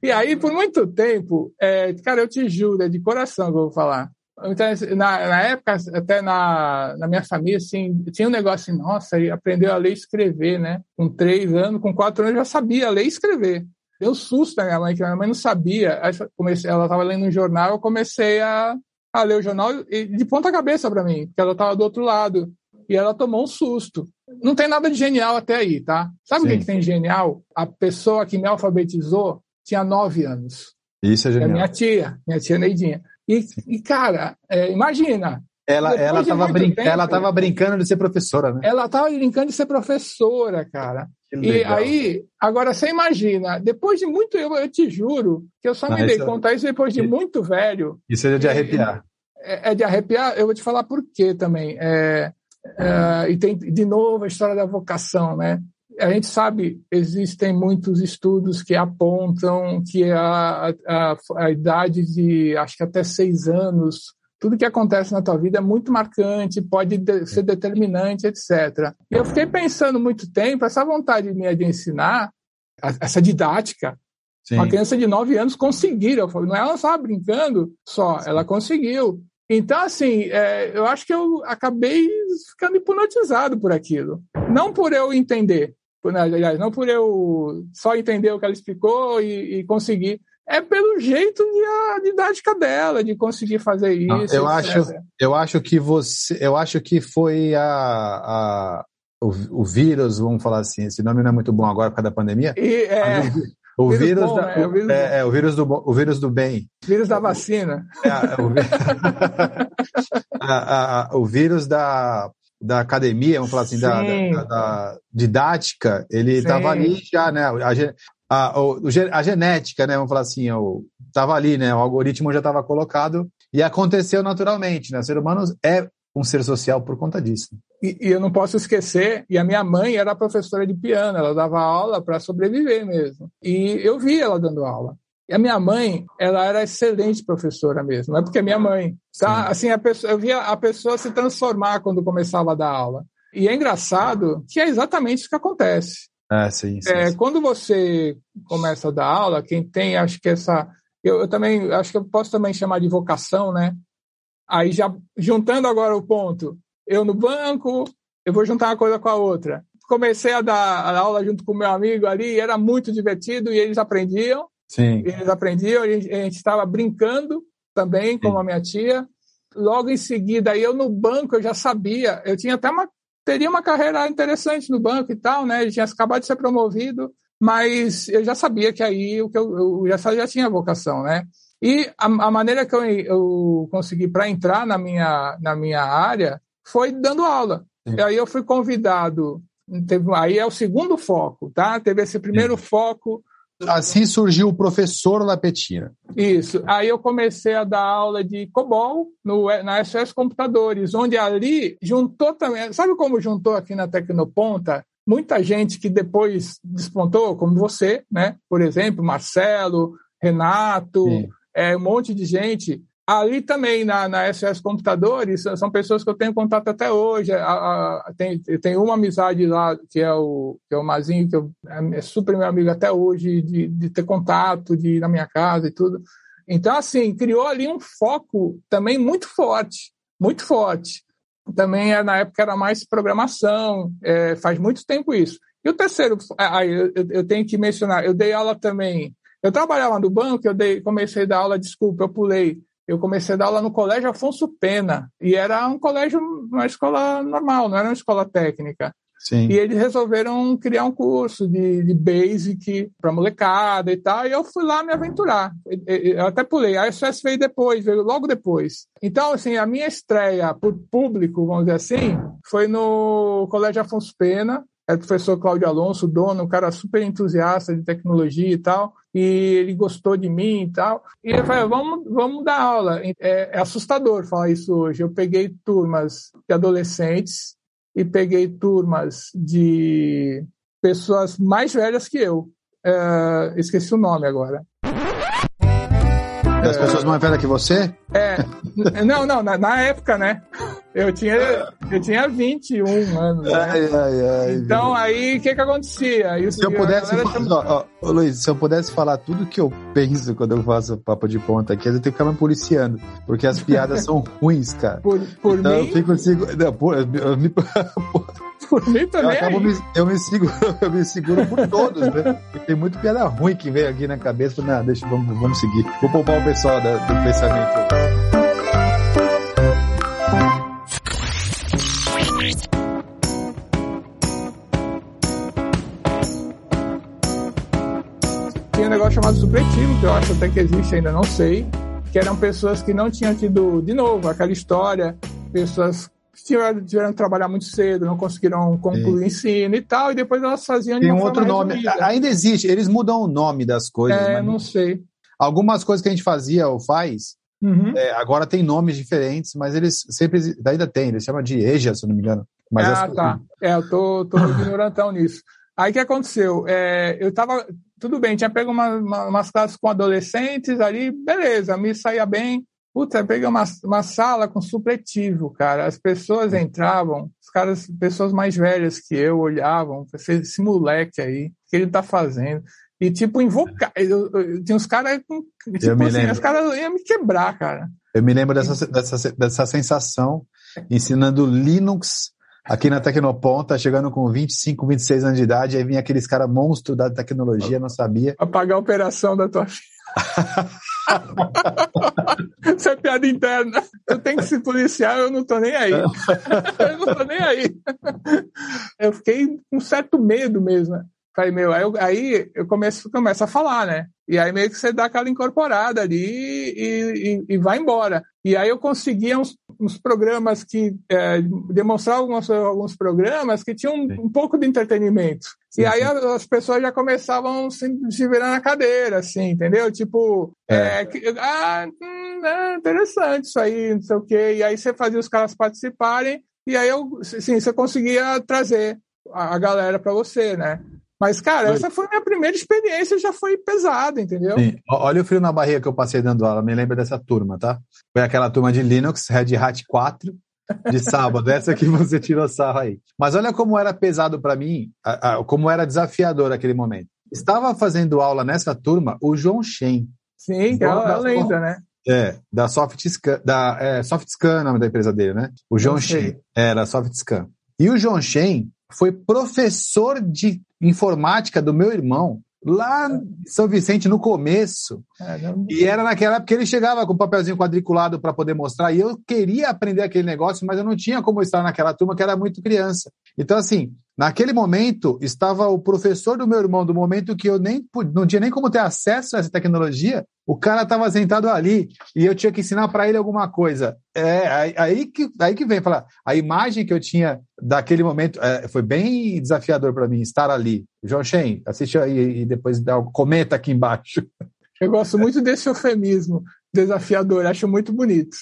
E aí, por muito tempo, é, cara, eu te juro, é de coração que eu vou falar. Então, na, na época, até na, na minha família, assim, tinha um negócio assim, nossa, ele aprendeu a ler e escrever, né? Com três anos, com quatro anos, já sabia ler e escrever. Deu susto na minha mãe, que a minha mãe não sabia. Comecei, ela estava lendo um jornal, eu comecei a, a ler o jornal de ponta cabeça para mim, porque ela estava do outro lado. E ela tomou um susto. Não tem nada de genial até aí, tá? Sabe o que, que tem genial? A pessoa que me alfabetizou tinha nove anos. Isso é genial. É minha tia, minha tia Neidinha. E, e cara, é, imagina. Ela ela estava brin tempo, brincando de ser professora, né? Ela estava brincando de ser professora, cara. E aí, agora você imagina, depois de muito, eu, eu te juro, que eu só Não, me dei conta isso depois de muito velho. Isso é de arrepiar. É, é, de arrepiar, eu vou te falar por quê também. É, é, e tem, de novo, a história da vocação, né? A gente sabe, existem muitos estudos que apontam que a, a, a idade de, acho que até seis anos, tudo que acontece na tua vida é muito marcante, pode ser determinante, etc. E eu fiquei pensando muito tempo, essa vontade minha de ensinar, essa didática, Sim. uma criança de 9 anos conseguir. Eu falei, não é ela estava brincando só, ela conseguiu. Então, assim, é, eu acho que eu acabei ficando hipnotizado por aquilo. Não por eu entender, aliás, não por eu só entender o que ela explicou e, e conseguir, é pelo jeito de a didática dela, de conseguir fazer isso. eu acho, eu acho que você, eu acho que foi a, a o, o, vírus, vamos falar assim, esse nome não é muito bom agora por causa da pandemia. E, é, o, vírus, vírus bom, da, é, o, vírus é, é, o vírus do o vírus do bem. Vírus da vacina. É, o, [laughs] a, a, o vírus da da academia, vamos falar assim, da, da, da, didática, ele estava ali já, né? A, a, genética, né? Vamos falar assim, estava ali, né? O algoritmo já estava colocado e aconteceu naturalmente, né? O ser humano é um ser social por conta disso. E, e eu não posso esquecer, e a minha mãe era professora de piano, ela dava aula para sobreviver mesmo. E eu vi ela dando aula. E a minha mãe, ela era excelente professora mesmo, não é porque é minha mãe. Tá? Assim, a pessoa, eu via a pessoa se transformar quando começava a dar aula. E é engraçado que é exatamente isso que acontece. Ah, sim, sim, é, sim. Quando você começa a dar aula, quem tem, acho que essa. Eu, eu, também acho que eu posso também chamar de vocação, né? Aí já juntando agora o ponto, eu no banco, eu vou juntar uma coisa com a outra. Comecei a dar a aula junto com o meu amigo ali, era muito divertido e eles aprendiam. Sim. Eles aprendiam, a gente estava brincando também, como Sim. a minha tia. Logo em seguida, eu no banco, eu já sabia, eu tinha até uma teria uma carreira interessante no banco e tal, né? Ele tinha acabado de ser promovido, mas eu já sabia que aí o que eu, eu já, já tinha vocação, né? E a, a maneira que eu, eu consegui para entrar na minha, na minha área foi dando aula. Sim. E aí eu fui convidado, teve, aí é o segundo foco, tá? Teve esse primeiro Sim. foco Assim surgiu o professor Lapetina. Isso. Aí eu comecei a dar aula de COBOL no, na SOS Computadores, onde ali juntou também. Sabe como juntou aqui na Tecnoponta? Muita gente que depois despontou, como você, né? Por exemplo, Marcelo, Renato, é, um monte de gente Ali também, na, na SOS Computadores, são pessoas que eu tenho contato até hoje. A, a, tem, tem uma amizade lá, que é o, que é o Mazinho, que eu, é super meu amigo até hoje, de, de ter contato, de ir na minha casa e tudo. Então, assim, criou ali um foco também muito forte, muito forte. Também, é, na época, era mais programação, é, faz muito tempo isso. E o terceiro, aí eu, eu tenho que mencionar, eu dei aula também. Eu trabalhava no banco, eu dei, comecei a dar aula, desculpa, eu pulei eu comecei a dar aula no Colégio Afonso Pena, e era um colégio, uma escola normal, não era uma escola técnica. Sim. E eles resolveram criar um curso de, de basic para molecada e tal, e eu fui lá me aventurar. Eu até pulei. A SOS veio depois, veio logo depois. Então, assim, a minha estreia por público, vamos dizer assim, foi no Colégio Afonso Pena, é o professor Cláudio Alonso, dono, um cara super entusiasta de tecnologia e tal, e ele gostou de mim e tal. E ele falou, vamos, vamos dar aula. É, é assustador falar isso hoje. Eu peguei turmas de adolescentes e peguei turmas de pessoas mais velhas que eu. É, esqueci o nome agora. Das pessoas mais velhas que você? É. Não, não, na, na época, né? Eu tinha, eu tinha 21 anos. Né? Ai, ai, ai, então, aí, o que que acontecia? Isso, se eu pudesse falar, ó, Luiz, se eu pudesse falar tudo que eu penso quando eu faço papo de ponta aqui, eu tenho que ficar me policiando, porque as piadas [laughs] são ruins, cara. Por, por então, mim? eu fico... Não, por, eu, [laughs] eu, me, por mim também. Eu, me, eu, me seguro, [laughs] eu me seguro por todos, né? tem muito piada ruim que vem aqui na cabeça. Não, deixa, vamos, vamos seguir. Vou poupar o pessoal da, do pensamento. Tinha um negócio chamado supletivo, que eu acho até que existe, ainda não sei, que eram pessoas que não tinham tido, de novo, aquela história, pessoas tiveram, tiveram que trabalhar muito cedo, não conseguiram concluir o ensino e tal, e depois elas faziam Tem um outro nome. Resumida. Ainda existe, eles mudam o nome das coisas. É, não sei. Algumas coisas que a gente fazia ou faz, uhum. é, agora tem nomes diferentes, mas eles sempre ainda tem, eles chamam de EJA, se não me engano. Mas ah, tá. É, eu tô, tô ignorantão nisso. Aí o que aconteceu? É, eu tava. Tudo bem, tinha pego uma, uma, umas classes com adolescentes ali, beleza, me saía bem. Puta, peguei uma, uma sala com supletivo, cara. As pessoas entravam, os caras, pessoas mais velhas que eu olhavam, esse, esse moleque aí, o que ele tá fazendo? E, tipo, invocar. Eu, eu, tinha uns caras. Tipo assim, os caras iam me quebrar, cara. Eu me lembro dessa, dessa, dessa sensação ensinando Linux aqui na Tecnoponta, chegando com 25, 26 anos de idade, aí vinha aqueles caras monstro da tecnologia, não sabia. Apagar a operação da tua filha. [laughs] [laughs] Isso é piada interna. Eu tenho que se policiar, eu não tô nem aí. eu não tô nem aí. Eu fiquei com certo medo mesmo. Né? Falei, meu, aí eu, aí eu começo, começo a falar, né? E aí meio que você dá aquela incorporada ali e, e, e vai embora. E aí eu conseguia uns, uns programas que é, demonstravam alguns, alguns programas que tinham um, um pouco de entretenimento. Sim, e aí sim. as pessoas já começavam se, se virar na cadeira, assim, entendeu? Tipo, é. É, que, ah, hum, é interessante isso aí, não sei o quê. E aí você fazia os caras participarem e aí eu, sim, você conseguia trazer a, a galera para você, né? Mas, cara, essa foi a minha primeira experiência, já foi pesada, entendeu? Sim. Olha o frio na barriga que eu passei dando aula, me lembra dessa turma, tá? Foi aquela turma de Linux, Red Hat 4, de sábado, essa que você tirou sarro aí. Mas olha como era pesado para mim, como era desafiador aquele momento. Estava fazendo aula nessa turma o João Shen. Sim, que é uma lenda, né? É, da SoftScan, da é, SoftScan, nome da empresa dele, né? O João Shen, era SoftScan. E o João Shen foi professor de informática do meu irmão, lá em São Vicente, no começo. E era naquela época que ele chegava com um papelzinho quadriculado para poder mostrar. E eu queria aprender aquele negócio, mas eu não tinha como estar naquela turma, que era muito criança. Então, assim, naquele momento, estava o professor do meu irmão, do momento que eu nem não tinha nem como ter acesso a essa tecnologia, o cara estava sentado ali e eu tinha que ensinar para ele alguma coisa. É aí, aí, que, aí que vem falar. A imagem que eu tinha daquele momento é, foi bem desafiador para mim estar ali. João Shen, assiste aí e depois dá, comenta aqui embaixo. [laughs] Eu gosto muito desse eufemismo desafiador, acho muito bonito.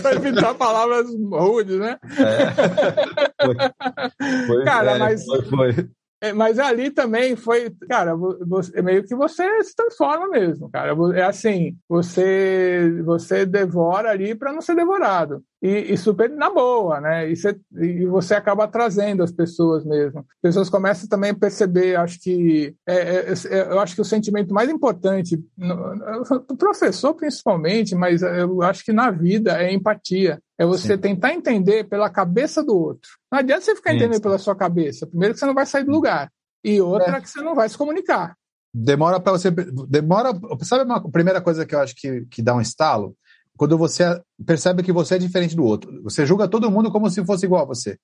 para evitar palavras rudes, né? É. Foi, foi, Cara, é, mas. Foi, foi. Mas ali também foi, cara, você, meio que você se transforma mesmo, cara. É assim, você você devora ali para não ser devorado. E, e, super na boa, né? E você, e você acaba trazendo as pessoas mesmo. As pessoas começam também a perceber, acho que é, é, é eu acho que o sentimento mais importante, o professor principalmente, mas eu acho que na vida é empatia. É você Sim. tentar entender pela cabeça do outro. Não adianta você ficar entendendo pela sua cabeça. Primeiro que você não vai sair do lugar. E outra é. que você não vai se comunicar. Demora para você. Demora. Sabe uma primeira coisa que eu acho que, que dá um estalo? Quando você percebe que você é diferente do outro. Você julga todo mundo como se fosse igual a você.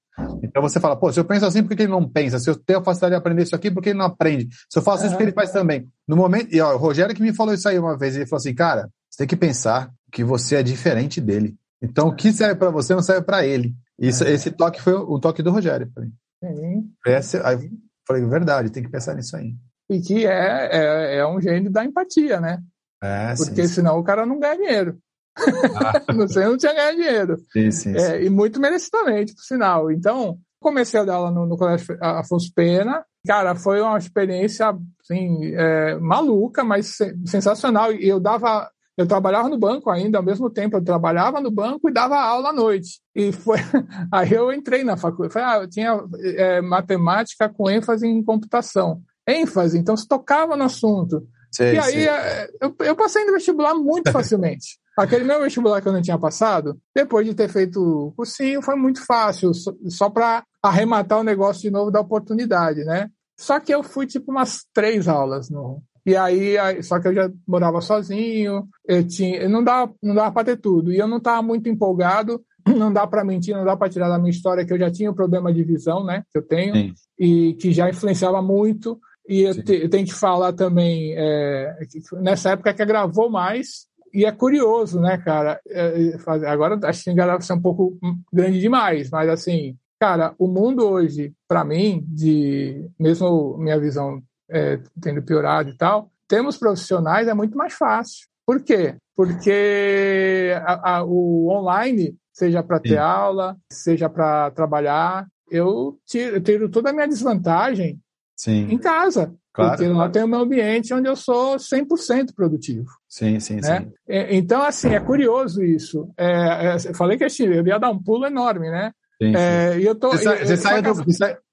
Então você fala, pô, se eu penso assim, por que ele não pensa? Se eu tenho a facilidade de aprender isso aqui, por que ele não aprende? Se eu faço isso, por que ele faz também? No momento. E ó, o Rogério que me falou isso aí uma vez, ele falou assim, cara, você tem que pensar que você é diferente dele. Então, o que serve para você não serve para ele. Isso, é. Esse toque foi o toque do Rogério para mim. Sim. Esse, aí falei, verdade, tem que pensar nisso aí. E que é, é, é um gênio da empatia, né? É, Porque sim, senão sim. o cara não ganha dinheiro. [laughs] Ah. Você não tinha ganho dinheiro. Sim, sim, é, E muito merecidamente, por sinal. Então, comecei a dar aula no, no Colégio Afonso Pena. Cara, foi uma experiência assim, é, maluca, mas sensacional. E eu dava eu trabalhava no banco ainda, ao mesmo tempo eu trabalhava no banco e dava aula à noite. E foi [laughs] aí eu entrei na faculdade. Falei, ah, eu tinha é, matemática com ênfase em computação. ênfase, então se tocava no assunto. E aí é, eu, eu, passei no vestibular muito [laughs] facilmente. Aquele meu vestibular que eu não tinha passado, depois de ter feito o cursinho, foi muito fácil, só, só para arrematar o negócio de novo da oportunidade, né? Só que eu fui tipo umas três aulas no, e aí, só que eu já morava sozinho, eu tinha, não dava, não dava para ter tudo. E eu não estava muito empolgado, [clears throat] não dá para mentir, não dá para tirar da minha história que eu já tinha um problema de visão, né, que eu tenho, Sim. e que já influenciava muito. E eu, te, eu tenho que falar também, é, nessa época que gravou mais, e é curioso, né, cara? É, agora acho que vai ser um pouco grande demais, mas assim, cara, o mundo hoje, para mim, de mesmo minha visão é, tendo piorado e tal, temos profissionais é muito mais fácil. Por quê? Porque a, a, o online, seja para ter Sim. aula, seja para trabalhar, eu tiro, eu tiro, toda a minha desvantagem sim. em casa. Claro, porque lá tem o meu ambiente onde eu sou 100% produtivo. Sim, sim, né? sim. Então, assim, é curioso isso. É, é, eu falei que assim, eu ia dar um pulo enorme, né? Sim, é, sim. E eu tô, você, sai, você saiu do,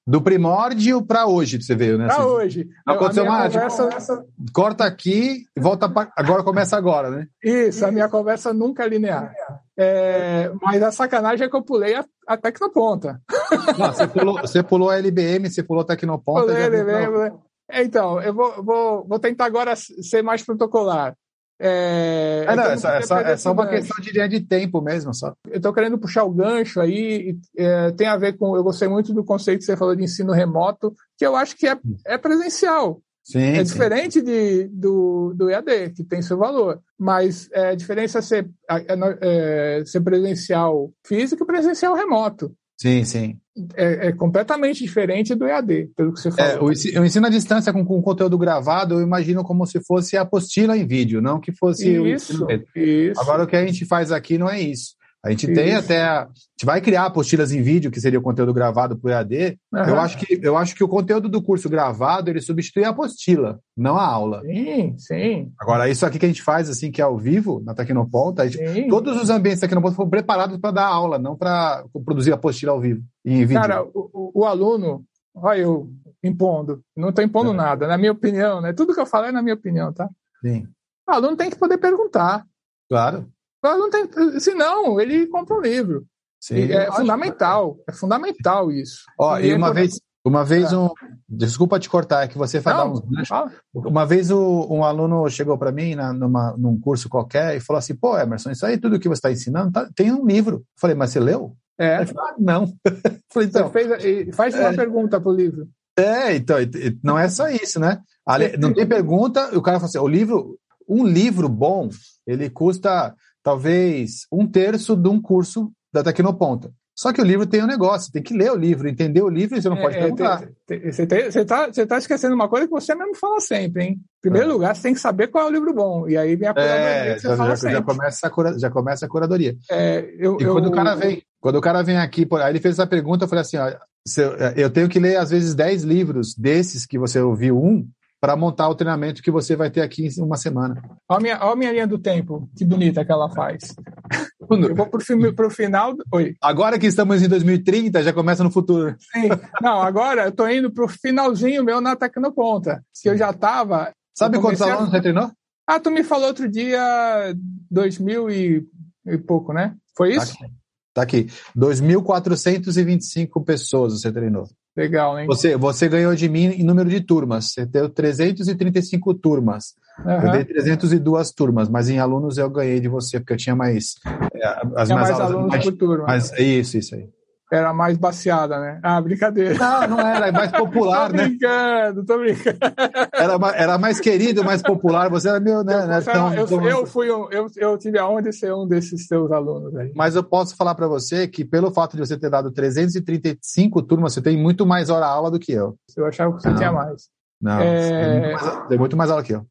do primórdio para hoje, você veio, né? Para assim, hoje. Aconteceu uma conversa... Tipo, corta aqui, volta pra... agora começa agora, né? Isso, a minha conversa nunca é linear. É, mas a sacanagem é que eu pulei a, a Tecnoponta. [laughs] Não, você, pulou, você pulou a LBM, você pulou a Tecnoponta. Pulei a LBM, então, eu vou, vou, vou tentar agora ser mais protocolar. É, é, não, só, é, só, é só uma questão de linha de tempo mesmo. Só. Eu estou querendo puxar o gancho aí, é, tem a ver com. Eu gostei muito do conceito que você falou de ensino remoto, que eu acho que é, é presencial. Sim, é sim. diferente de, do, do EAD, que tem seu valor. Mas é, a diferença é ser, é, ser presencial físico e presencial remoto. Sim, sim. É, é, completamente diferente do EAD, pelo que você falou. É, o, ensino, à distância com, com conteúdo gravado, eu imagino como se fosse apostila em vídeo, não que fosse isso, Isso. Agora, o que a gente faz aqui não é isso. A gente tem Isso. até. A gente vai criar apostilas em vídeo, que seria o conteúdo gravado para o EAD. Uhum. Eu, acho que, eu acho que o conteúdo do curso gravado ele substitui a apostila, não a aula. Sim, sim. Agora, isso aqui que a gente faz, assim, que é ao vivo, na Tecnoponta, gente, todos os ambientes da Tecnoponta foram preparados para dar aula, não para produzir apostila ao vivo, em vídeo. Cara, o, o aluno, olha eu impondo, não estou impondo é. nada, na minha opinião, né? Tudo que eu falo é na minha opinião, tá? Sim. O aluno tem que poder perguntar. Claro. Não tem, senão, ele compra um livro. Sim, é fundamental, é fundamental isso. Ó, e, e uma vez, uma vez é. um, desculpa te cortar, é que você fala uns Uma vez o, um aluno chegou para mim na, numa, num curso qualquer e falou assim: "Pô, Emerson, isso aí tudo que você está ensinando tá, tem um livro". Eu falei: "Mas você leu?". É. Ele falou, ah, não. [laughs] falei, então, fez, faz uma é, pergunta pro livro. É, então, não é só isso, né? Não tem pergunta, o cara falou assim: "O livro, um livro bom, ele custa talvez um terço de um curso da Tecnoponta. Só que o livro tem um negócio, tem que ler o livro, entender o livro e você não é, pode é, perguntar. Você está tá esquecendo uma coisa que você mesmo fala sempre, hein? Em primeiro é. lugar, você tem que saber qual é o livro bom. E aí vem a curadoria é, você já, fala já, já, começa a cura, já começa a curadoria. É, eu, e eu, quando o cara vem, quando o cara vem aqui, aí ele fez essa pergunta, eu falei assim, ó, eu tenho que ler às vezes 10 livros desses que você ouviu um, para montar o treinamento que você vai ter aqui em uma semana. Olha a minha, olha a minha linha do tempo, que bonita que ela faz. Eu vou para o final. Oi. Agora que estamos em 2030, já começa no futuro. Sim. Não, agora eu estou indo para o finalzinho meu na Tecnoponta, que eu já estava. Sabe quantos alunos a... você treinou? Ah, tu me falou outro dia 2000 e, e pouco, né? Foi isso? Tá aqui. Tá aqui. 2.425 pessoas você treinou. Legal, hein? Você, você ganhou de mim em número de turmas. Você deu 335 turmas. Uhum. Eu dei 302 turmas, mas em alunos eu ganhei de você, porque eu tinha mais. É, as tinha mais, mais alunos mais, por turma. Mas, isso, isso aí. Era mais baseada, né? Ah, brincadeira. Não, não era, é mais [laughs] popular, tô né? brincando, tô brincando. Era, era mais querido, mais popular. Você era meu, né? não era tão- eu, tão- eu fui um, eu, eu tive a honra de ser um desses seus alunos aí. Mas eu posso falar para você que, pelo fato de você ter dado 335 turmas, você tem muito mais hora aula do que eu. Eu achava que você Não. tinha mais. Não, É. tem muito mais, tem muito mais aula que eu.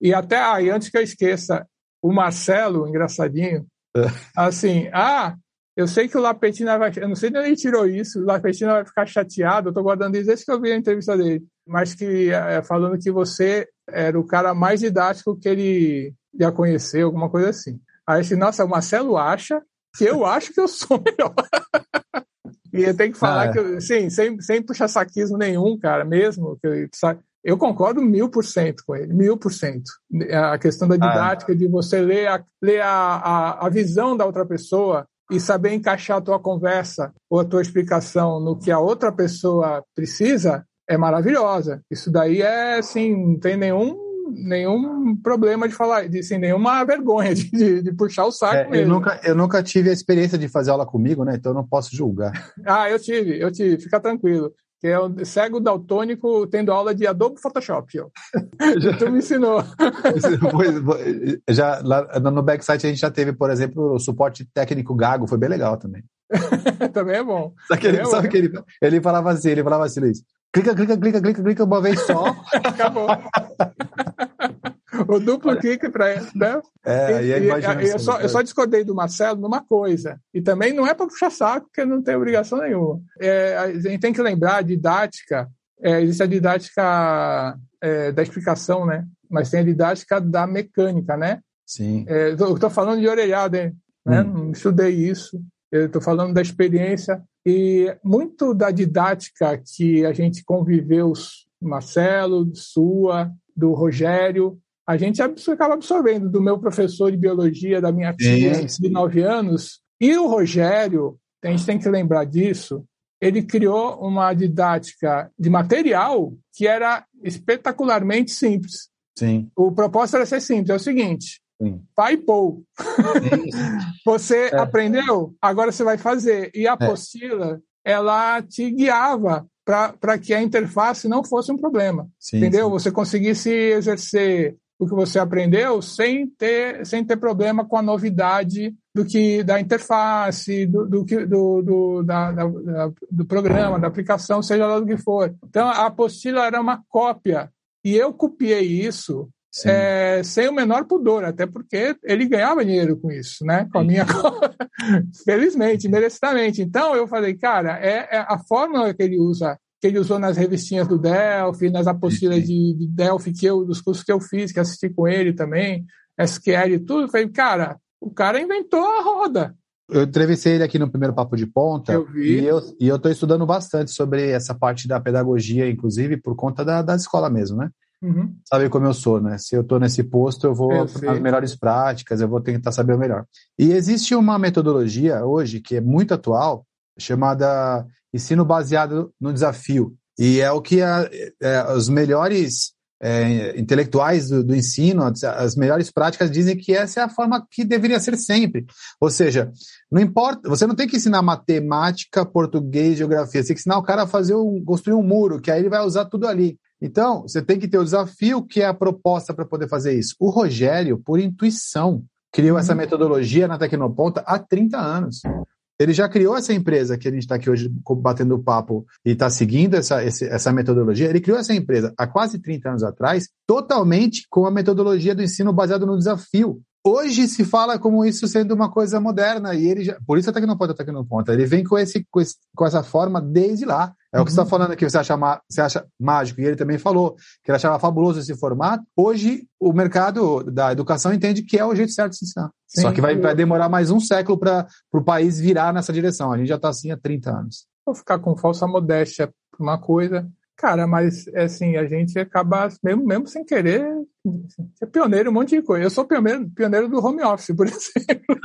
E até aí, antes que eu esqueça, o Marcelo, engraçadinho, É. assim, ah, eu sei que o Lapetina vai. Eu não sei de onde ele tirou isso, o Lapetina vai ficar chateado, eu tô guardando isso desde que eu vi a entrevista dele. Mas que é, falando que você era o cara mais didático que ele já conheceu, alguma coisa assim. Aí assim, nossa, o Marcelo acha que eu acho que eu sou melhor. [laughs] e eu tenho que falar Ah, é. que, eu- sim, sem, sem puxar saquismo nenhum, cara, mesmo. Que eu, eu concordo mil por cento com ele, mil por cento. A questão da Ah, é. didática, de você ler, a, ler a, a, a visão da outra pessoa e saber encaixar a tua conversa ou a tua explicação no que a outra pessoa precisa, é maravilhosa. Isso daí é, assim, não tem nenhum nenhum problema de falar, de, assim, nenhuma vergonha de, de, de puxar o saco É, eu, mesmo. nunca, eu nunca tive a experiência de fazer aula comigo, né? Então eu não posso julgar. Ah, eu tive, eu tive, fica tranquilo. Que é o cego daltônico tendo aula de Adobe Photoshop. Ó. [laughs] tu me ensinou. [laughs] Depois, já, lá no backsite a gente já teve, por exemplo, o suporte técnico gago, foi bem legal também. [laughs] Também é bom. Só que ele, É, sabe ué. que ele, ele falava assim, ele falava assim, Luiz, clica, clica, clica, clica, clica uma vez só. Acabou. O duplo clique para né? É, e aí E- e- imagina eu, só, eu só discordei do Marcelo numa coisa. E também não é para puxar saco, porque não tem obrigação nenhuma. É, a gente tem que lembrar a didática. é, existe a didática é, da explicação, né? Mas tem a didática da mecânica, né? Sim. É, eu estou falando de orelhada, hein? Né? Hum. Não estudei isso. Eu estou falando da experiência e muito da didática que a gente conviveu, Marcelo, sua, do Rogério, a gente acaba absorvendo do meu professor de biologia, da minha tia Sim, sim. de nove anos. E o Rogério, a gente tem que lembrar disso, ele criou uma didática de material que era espetacularmente simples. Sim. O propósito era ser simples, é o seguinte, Sim. pai pou. Você É. aprendeu, agora você vai fazer. E a apostila, ela te guiava para que a interface não fosse um problema. Sim, entendeu? sim. Você conseguisse exercer o que você aprendeu sem ter, sem ter problema com a novidade do que da interface, do, do, do, do, da, da- do programa, da aplicação, seja lá do que for. Então, a apostila era uma cópia. E eu copiei isso é, sem o menor pudor, até porque ele ganhava dinheiro com isso, né? Com a minha [laughs] felizmente, merecidamente. Então eu falei, cara, é, é a fórmula que ele usa, que ele usou nas revistinhas do Delphi, nas apostilas de, de Delphi que eu, dos cursos que eu fiz, que assisti com ele também, SQL e tudo. Eu falei, cara, o cara inventou a roda. Eu entrevistei ele aqui no primeiro Papo de Ponta Eu vi. e eu e estou estudando bastante sobre essa parte da pedagogia, inclusive por conta da, da escola mesmo, né? Uhum. Sabe como eu sou, né? Se eu estou nesse posto, eu vou as melhores práticas, eu vou tentar saber o melhor. E existe uma metodologia hoje que é muito atual, chamada ensino baseado no desafio. E é o que a- é, os melhores é, intelectuais do, do ensino, as, melhores práticas dizem que essa é a forma que deveria ser sempre. Ou seja, não importa, você não tem que ensinar matemática, português, geografia, você tem que ensinar o cara a fazer um, construir um muro, que aí ele vai usar tudo ali. Então, você tem que ter o desafio que é a proposta para poder fazer isso. O Rogério, por intuição, criou essa metodologia na Tecnoponta há 30 anos. Ele já criou essa empresa que a gente está aqui hoje batendo papo e está seguindo essa, essa metodologia. Ele criou essa empresa há quase 30 anos atrás, totalmente com a metodologia do ensino baseado no desafio. Hoje se fala como isso sendo uma coisa moderna e ele já, por isso a Tecnoponta está aqui no ponta. Ele vem com, esse, com, esse- com essa forma desde lá. É o que você está falando aqui, você acha, você acha mágico, e ele também falou que ele achava fabuloso esse formato. Hoje, o mercado da educação entende que é o jeito certo de se ensinar. Sim. Só que vai, vai demorar mais um século para o país virar nessa direção. A gente já está assim há 30 anos. Vou ficar com falsa modéstia uma coisa. Cara, mas é assim, a gente acaba, mesmo, mesmo sem querer, ser pioneiro um monte de coisa. Eu sou pioneiro, pioneiro do home office, por [laughs] exemplo.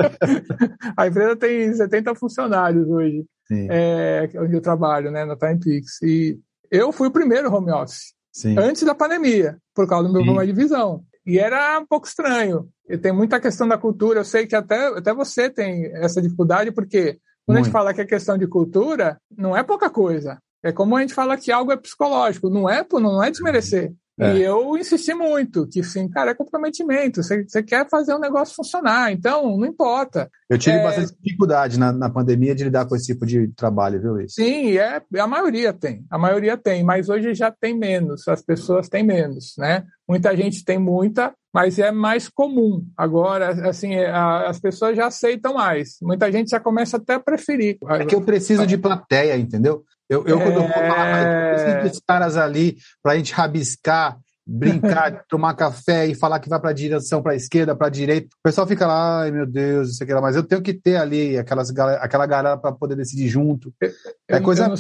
a empresa tem 70 funcionários hoje, é, onde eu trabalho, né, na TimePix. E eu fui o primeiro home office, sim. antes da pandemia, por causa do meu Sim. problema de visão. E era um pouco estranho. E tem muita questão da cultura. Eu sei que até, até você tem essa dificuldade, porque Quando Muito. a gente fala que é questão de cultura, não é pouca coisa. É como a gente fala que algo é psicológico, não é, não é desmerecer. É. E eu insisti muito, que sim, cara, é comprometimento. Você, você quer fazer o um negócio funcionar, então não importa. Eu tive é... bastante dificuldade na, na pandemia de lidar com esse tipo de trabalho, viu, Luiz? Sim, é, a maioria tem. A maioria tem, mas hoje já tem menos, as pessoas têm menos, né? Muita gente tem muita, mas é mais comum. Agora, assim, é, a, as pessoas já aceitam mais. Muita gente já começa até a preferir. É que eu preciso de plateia, entendeu? Eu, eu é... quando eu vou falar, eu preciso dos caras ali para a gente rabiscar, brincar, [laughs] tomar café e falar que vai para a direção, para a esquerda, para a direita. O pessoal fica lá, ai meu Deus, isso aqui lá, mas eu tenho que ter ali aquelas, aquela galera para poder decidir junto. É coisa.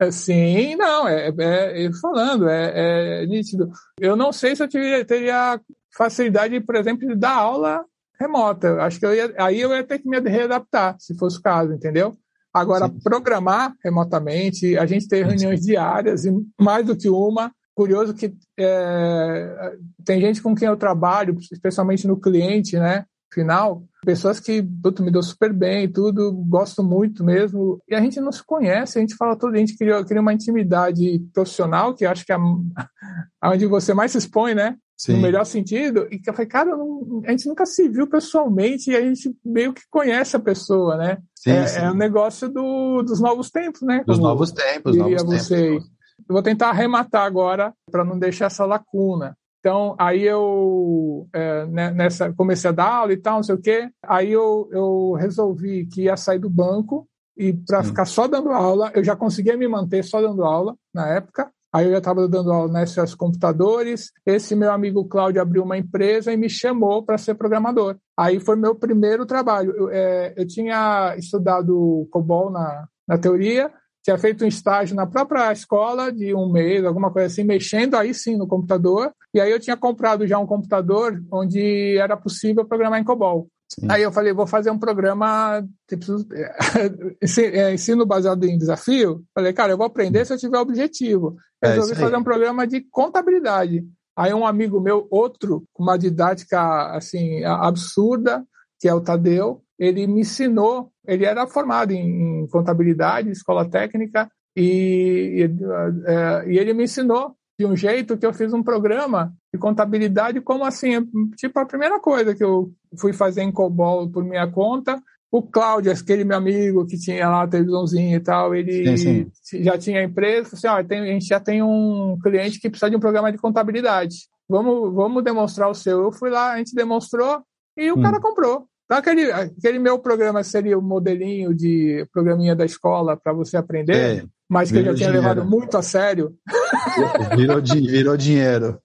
É, sim, não, é, é, é falando, é, é, nítido. Eu não sei se eu teria, teria facilidade, por exemplo, de dar aula remota. Acho que eu ia, aí eu ia ter que me readaptar, se fosse o caso, entendeu? Agora, Sim. programar remotamente, a gente tem reuniões diárias, e mais do que uma. Curioso que é, tem gente com quem eu trabalho, especialmente no cliente, né? Final, pessoas que puto, me deu super bem e tudo, gosto muito mesmo. E a gente não se conhece, a gente fala tudo, a gente cria, cria uma intimidade profissional, que acho que é [laughs] onde você mais se expõe, né? Sim. no melhor sentido, e que eu falei, cara, não, a gente nunca se viu pessoalmente e a gente meio que conhece a pessoa, né? Sim, é, sim. é um negócio do, dos novos tempos, né? Dos novos tempos, novos você. tempos. Eu vou tentar arrematar agora para não deixar essa lacuna. Então, aí eu é, né, nessa, comecei a dar aula e tal, não sei o quê. Aí eu, eu resolvi que ia sair do banco e para ficar só dando aula, eu já conseguia me manter só dando aula na época. Aí eu já estava dando aula nesses computadores. Esse meu amigo Cláudio abriu uma empresa e me chamou para ser programador. Aí foi meu primeiro trabalho. Eu, é, eu tinha estudado COBOL na, na teoria, tinha feito um estágio na própria escola de um mês, alguma coisa assim, mexendo aí sim no computador. E aí eu tinha comprado já um computador onde era possível programar em COBOL. Sim. Aí eu falei, vou fazer um programa tipo, [laughs] ensino baseado em desafio. Falei, cara, eu vou aprender se eu tiver objetivo. É Resolvi fazer um programa de contabilidade. Aí um amigo meu, outro, com uma didática assim absurda, que é o Tadeu, ele me ensinou. Ele era formado em, em contabilidade, escola técnica, e, e, é, e ele me ensinou de um jeito que eu fiz um programa de contabilidade como assim, tipo a primeira coisa que eu fui fazer em COBOL por minha conta, o Cláudio, aquele meu amigo que tinha lá a televisãozinha e tal, ele sim, sim. já tinha empresa, assim, ó, tem, a gente já tem um cliente que precisa de um programa de contabilidade. Vamos, vamos demonstrar o seu. Eu fui lá, a gente demonstrou e o hum. cara comprou. Então, aquele, aquele meu programa seria o modelinho de programinha da escola para você aprender, é, mas que eu já tinha dinheiro. levado muito a sério. [laughs] Virou, virou dinheiro.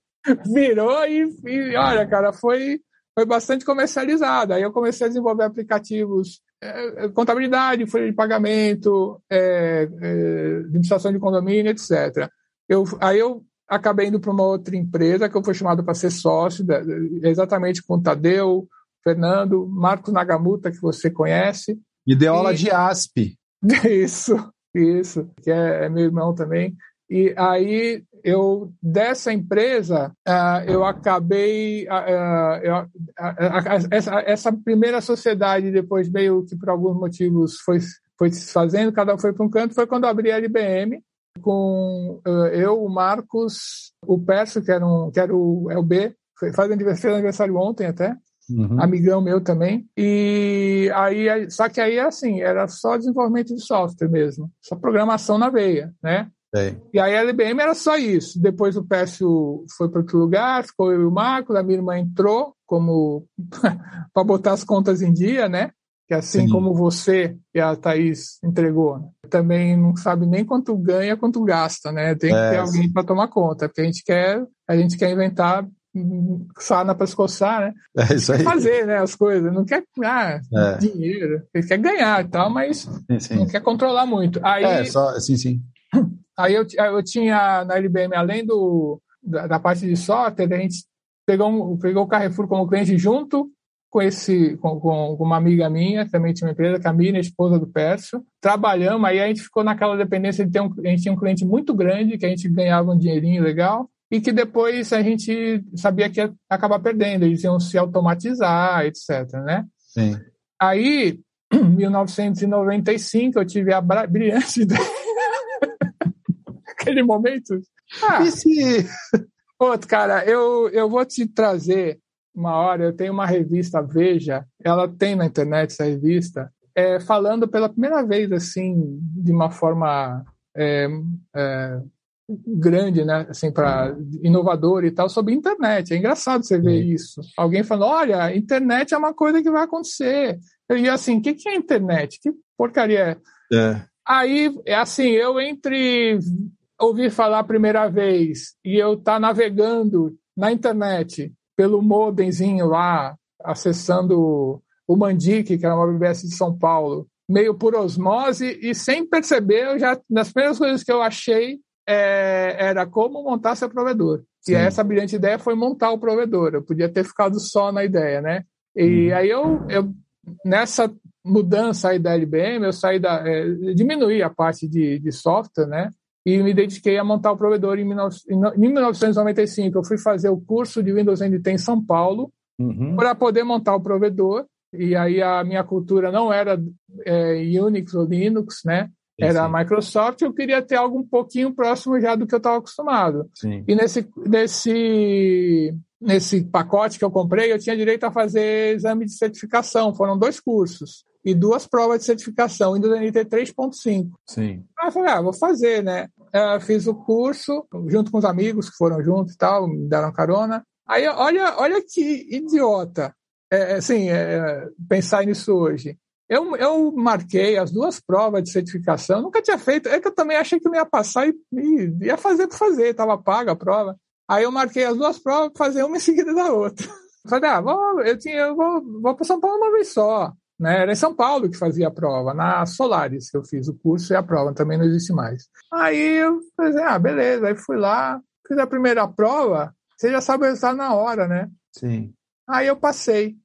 Virou e, e, olha, cara, foi, foi bastante comercializado. Aí eu comecei a desenvolver aplicativos, é, é contabilidade, folha de pagamento, é, é, administração de condomínio, etc. Eu, aí eu acabei indo para uma outra empresa que eu fui chamado para ser sócio, exatamente com o Tadeu, Fernando, Marcos Nagamuta, que você conhece. E deu aula de ASP. [laughs] Isso, isso, que é, é meu irmão também. E aí eu dessa empresa uh, eu acabei uh, eu, uh, essa, essa, primeira sociedade depois meio que por alguns motivos foi foi se fazendo cada um foi para um canto foi quando eu abri a LBM com eu o Marcos o Perso que era um que era o, é o B faz aniversário, aniversário ontem até Uhum. amigão meu também. E aí, só que aí assim, era só desenvolvimento de software mesmo, só programação na veia, né? É. E aí a LBM era só isso. Depois o Pécio foi para outro lugar, ficou eu e o Marcos, a minha irmã entrou como [laughs] para botar as contas em dia, né? Que assim Sim. como você e a Thaís entregou, né? também não sabe nem quanto ganha, quanto gasta, né? Tem que é, ter alguém para tomar conta, porque a gente quer, a gente quer inventar [laughs] sana para escoçar, né? É isso aí. fazer né, as coisas, não quer ah, é. dinheiro, ele quer ganhar e tal, mas sim, sim. não quer controlar muito. Aí, é, só, sim, sim. [clears throat] Aí eu, eu tinha na LBM, além do, da, da parte de software, a gente pegou, um, pegou o Carrefour como cliente junto com esse com, com, uma amiga minha, também tinha uma empresa, Camila, esposa do Pércio. Trabalhamos, aí a gente ficou naquela dependência de ter um, a gente tinha um cliente muito grande, que a gente ganhava um dinheirinho legal, e que depois a gente sabia que ia acabar perdendo, eles iam se automatizar, etc, né? Sim. Aí em 1995 eu tive a brilhante ideia. [laughs] Aquele momento. Ah, e se... Outro, cara, eu, eu vou te trazer uma hora, eu tenho uma revista Veja, ela tem na internet essa revista, é, falando pela primeira vez, assim, de uma forma é, é, grande, né, assim, para inovador e tal, sobre internet. É engraçado você ver isso. Alguém falando, olha, internet é uma coisa que vai acontecer. E assim, o que, que é internet? Que porcaria é? é? Aí, é assim, eu entre ouvir falar a primeira vez e eu estar tá navegando na internet pelo modemzinho lá, acessando o Mandic, que era uma BBS de São Paulo, meio por osmose e sem perceber, eu já nas primeiras coisas que eu achei é, era como montar seu provedor. Sim. E essa brilhante ideia foi montar o provedor. Eu podia ter ficado só na ideia, né? E uhum. aí eu, eu nessa mudança aí da LBM, eu saí da é, diminuí a parte de, de software, né? E me dediquei a montar o provedor em, 19, em 1995. Eu fui fazer o curso de Windows NT em São Paulo uhum. para poder montar o provedor. E aí a minha cultura não era é, Unix ou Linux, né? Era a Microsoft, eu queria ter algo um pouquinho próximo já do que eu estava acostumado. Sim. E nesse, nesse, nesse pacote que eu comprei, eu tinha direito a fazer exame de certificação. Foram dois cursos e duas provas de certificação, Windows NT 3.5. Sim. Aí eu falei, ah, vou fazer, né? Eu fiz o curso junto com os amigos que foram juntos e tal, me deram carona. Aí, olha, olha que idiota. É, assim, é, pensar nisso hoje. Eu, eu marquei as duas provas de certificação, nunca tinha feito, é que eu também achei que não ia passar e, e ia fazer por fazer, estava paga a prova. Aí eu marquei as duas provas para fazer uma em seguida da outra. [laughs] Falei, ah, vou, eu, tinha, eu vou, vou para São Paulo uma vez só. Né? Era em São Paulo que fazia a prova, na Solaris que eu fiz o curso e a prova também não existe mais. Aí eu falei, ah, beleza, aí fui lá, fiz a primeira prova, você já sabe o resultado na hora, né? Sim. Aí eu passei.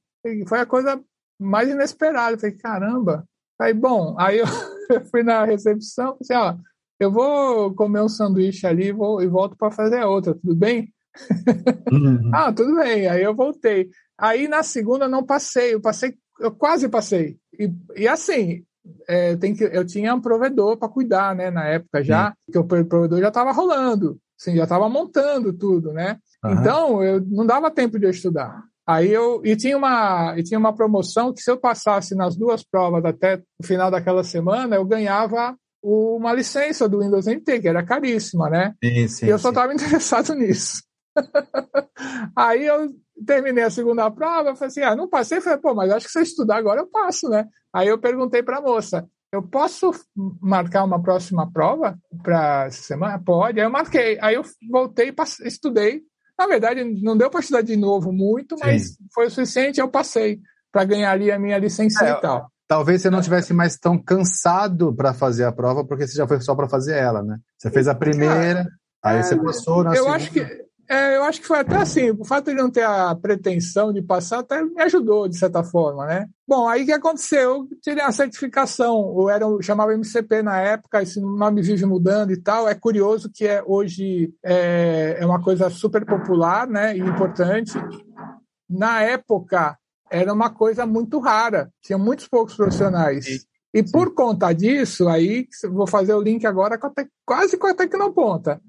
Foi a coisa mais inesperado. Eu falei, caramba. Aí, bom, aí eu [laughs] fui na recepção, assim, ó, eu vou comer um sanduíche ali vou, e volto para fazer outra, tudo bem? Uhum. [laughs] ah, tudo bem. Aí eu voltei. Aí na segunda não passei, eu passei, eu quase passei. E, e assim, é, tem que, eu tinha um provedor para cuidar, né, na época já, uhum. que o provedor já estava rolando, assim, já estava montando tudo, né? Uhum. Então, eu não dava tempo de eu estudar. Aí eu e tinha uma e tinha uma promoção que se eu passasse nas duas provas até o final daquela semana eu ganhava uma licença do Windows NT que era caríssima, né? Sim, sim, e eu só estava [laughs] interessado nisso. Aí eu terminei a segunda prova, falei assim, ah, não passei, falei, pô, mas acho que se eu estudar agora eu passo, né? Aí eu perguntei para a moça, eu posso marcar uma próxima prova para semana? Pode. Aí eu marquei. Aí eu voltei, passei, estudei na verdade, não deu para estudar de novo muito, mas Sim. foi o suficiente, eu passei para ganhar ali a minha licença é, e tal. Talvez você não tivesse mais tão cansado para fazer a prova, porque você já foi só para fazer ela, né? Você fez a primeira, é, aí você passou na eu segunda. Acho que, é, eu acho que foi até assim, o fato de não ter a pretensão de passar até me ajudou, de certa forma, né? Bom, aí o que aconteceu? Eu tirei a certificação, ou era, chamava MCP na época, esse nome vive mudando e tal. É curioso que é, hoje é, é uma coisa super popular, né, e importante. Na época, era uma coisa muito rara, tinha muitos poucos profissionais. E por conta disso, aí vou fazer o link agora com te, quase com a Tecnoponta.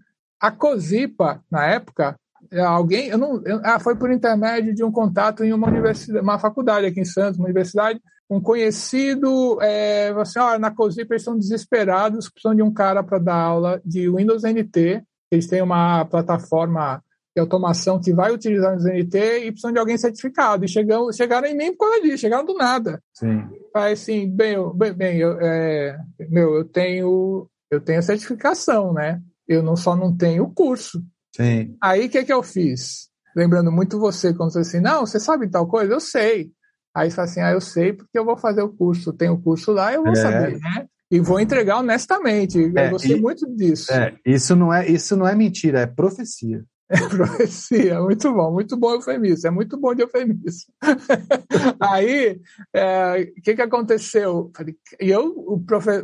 A Cozipa, na época, é, alguém, eu não, eu, ah, foi por intermédio de um contato em uma universidade, uma faculdade aqui em Santos, uma universidade, um conhecido, é, assim, ó, na Cozipa eles estão desesperados, precisam de um cara para dar aula de Windows NT, eles têm uma plataforma de automação que vai utilizar o Windows NT e precisam de alguém certificado. E chegam, chegaram em mim por causa disso, chegaram do nada. Sim. Aí assim, bem, bem, bem eu, é, meu, eu tenho, eu tenho a certificação, né? Eu não só não tenho o curso. Sim. Aí o que, que eu fiz? Lembrando muito você, quando você assim, não, você sabe tal coisa? Eu sei. Aí você fala assim, ah, eu sei porque eu vou fazer o curso, tem o curso lá, eu vou é. saber, né? E vou entregar honestamente. É, eu gostei e, muito disso. É, isso não é isso não é mentira, é profecia. É [laughs] profecia, muito bom, muito bom eufemismo, é muito bom de eufemismo. [laughs] Aí, o é, que, que aconteceu? E eu, o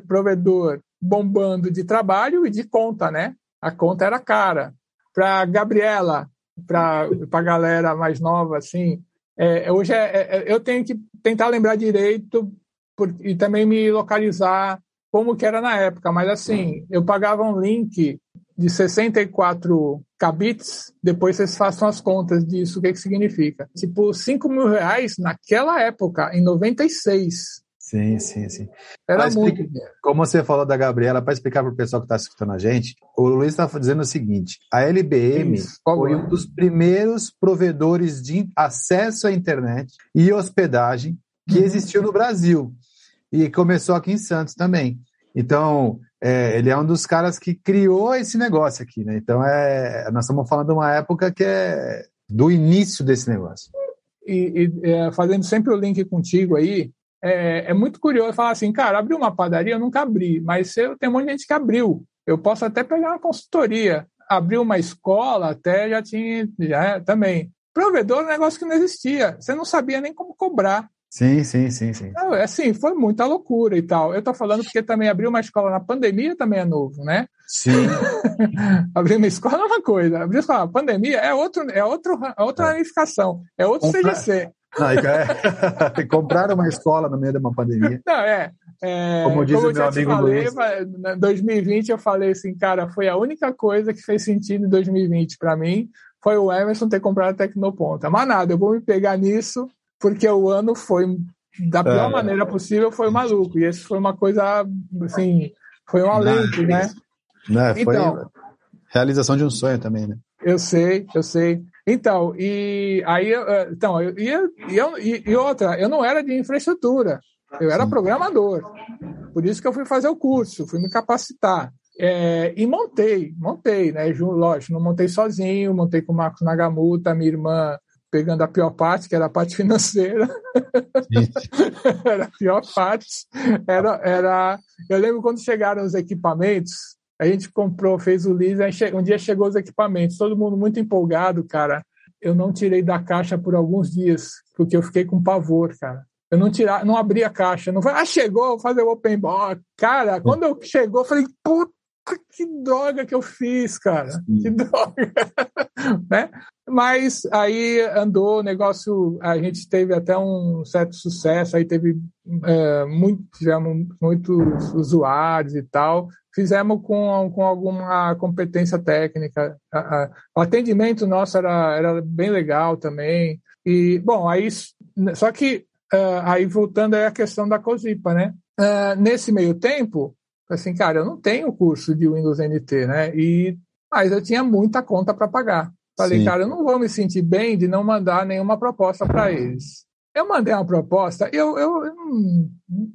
provedor, bombando de trabalho e de conta, né? A conta era cara. Para Gabriela, para a galera mais nova, assim, é, hoje é, é, eu tenho que tentar lembrar direito por, e também me localizar como que era na época. Mas assim, eu pagava um link de 64 kbits, depois vocês façam as contas disso, o que, que significa. Tipo, 5 mil reais naquela época, em 96. Sim, sim, sim. Era muito. explica- Como você falou da Gabriela, para explicar para o pessoal que está escutando a gente, o Luiz está dizendo o seguinte: a LBM Isso, foi favor. um dos primeiros provedores de acesso à internet e hospedagem que Uhum. existiu no Brasil. E começou aqui em Santos também. Então, é, ele é um dos caras que criou esse negócio aqui, né? Então, é, nós estamos falando de uma época que é do início desse negócio. e, e, é, fazendo sempre o link contigo aí, é, é muito curioso falar assim, cara, abrir uma padaria eu nunca abri, mas eu, tem um monte de gente que abriu. Eu posso até pegar uma consultoria. Abrir uma escola até já tinha, já também. Provedor é um negócio que não existia. Você não sabia nem como cobrar. Sim, sim, sim, sim. Não, é assim, foi muita loucura e tal. Eu tô falando porque também abrir uma escola na pandemia também é novo, né? Sim, [laughs] Abrir uma escola é uma coisa. Abrir uma escola na pandemia é, outro, é, outro, é outra ramificação. É outro Comprar- CGC. Não, é, [laughs] compraram uma escola no meio de uma pandemia. Não, é. é, Como diz o eu meu amigo falei, Luiz. vai- Em 2020 eu falei assim, cara, foi a única coisa que fez sentido em 2020 para mim, foi o Emerson ter comprado a Tecnoponta. Mas nada, eu vou me pegar nisso, porque o ano foi, da pior É. maneira possível, foi maluco. E esse foi uma coisa, assim, foi um alento, né? Né? Foi Então. realização de um sonho também, né? Eu sei, eu sei. Então, e aí, eh, então, eu, e, eu- e, e- outra, eu não era de infraestrutura, eu era Sim. programador. Por isso que eu fui fazer o curso, fui me capacitar. É, e montei, montei, né? Lógico, não montei sozinho, montei com o Marcos Nagamuta, minha irmã pegando a pior parte, que era a parte financeira. [laughs] era a pior parte. Era, era, eu lembro quando chegaram os equipamentos, a gente comprou, fez o lease, aí um dia chegou os equipamentos, todo mundo muito empolgado, cara. Eu não tirei da caixa por alguns dias, porque eu fiquei com pavor, cara. Eu não tirar, não abri a caixa, não falei, ah, chegou, vou fazer o open box. Cara, quando eu chegou, eu falei, puta que droga que eu fiz, cara. Sim. Que droga. [laughs] né? Mas aí andou o negócio, a gente teve até um certo sucesso, aí teve é, muito, tivemos muitos usuários e tal. Fizemos com, com alguma competência técnica. A- a- o atendimento nosso era, era bem legal também. E, bom, aí, só que, ah, aí voltando aí a questão da COSIPA, né? Ah, nesse meio tempo, assim, cara, eu não tenho curso de Windows NT, né? E, mas eu tinha muita conta para pagar. Falei, Sim. cara, eu não vou me sentir bem de não mandar nenhuma proposta para eles. Eu mandei uma proposta, eu, eu, eu não,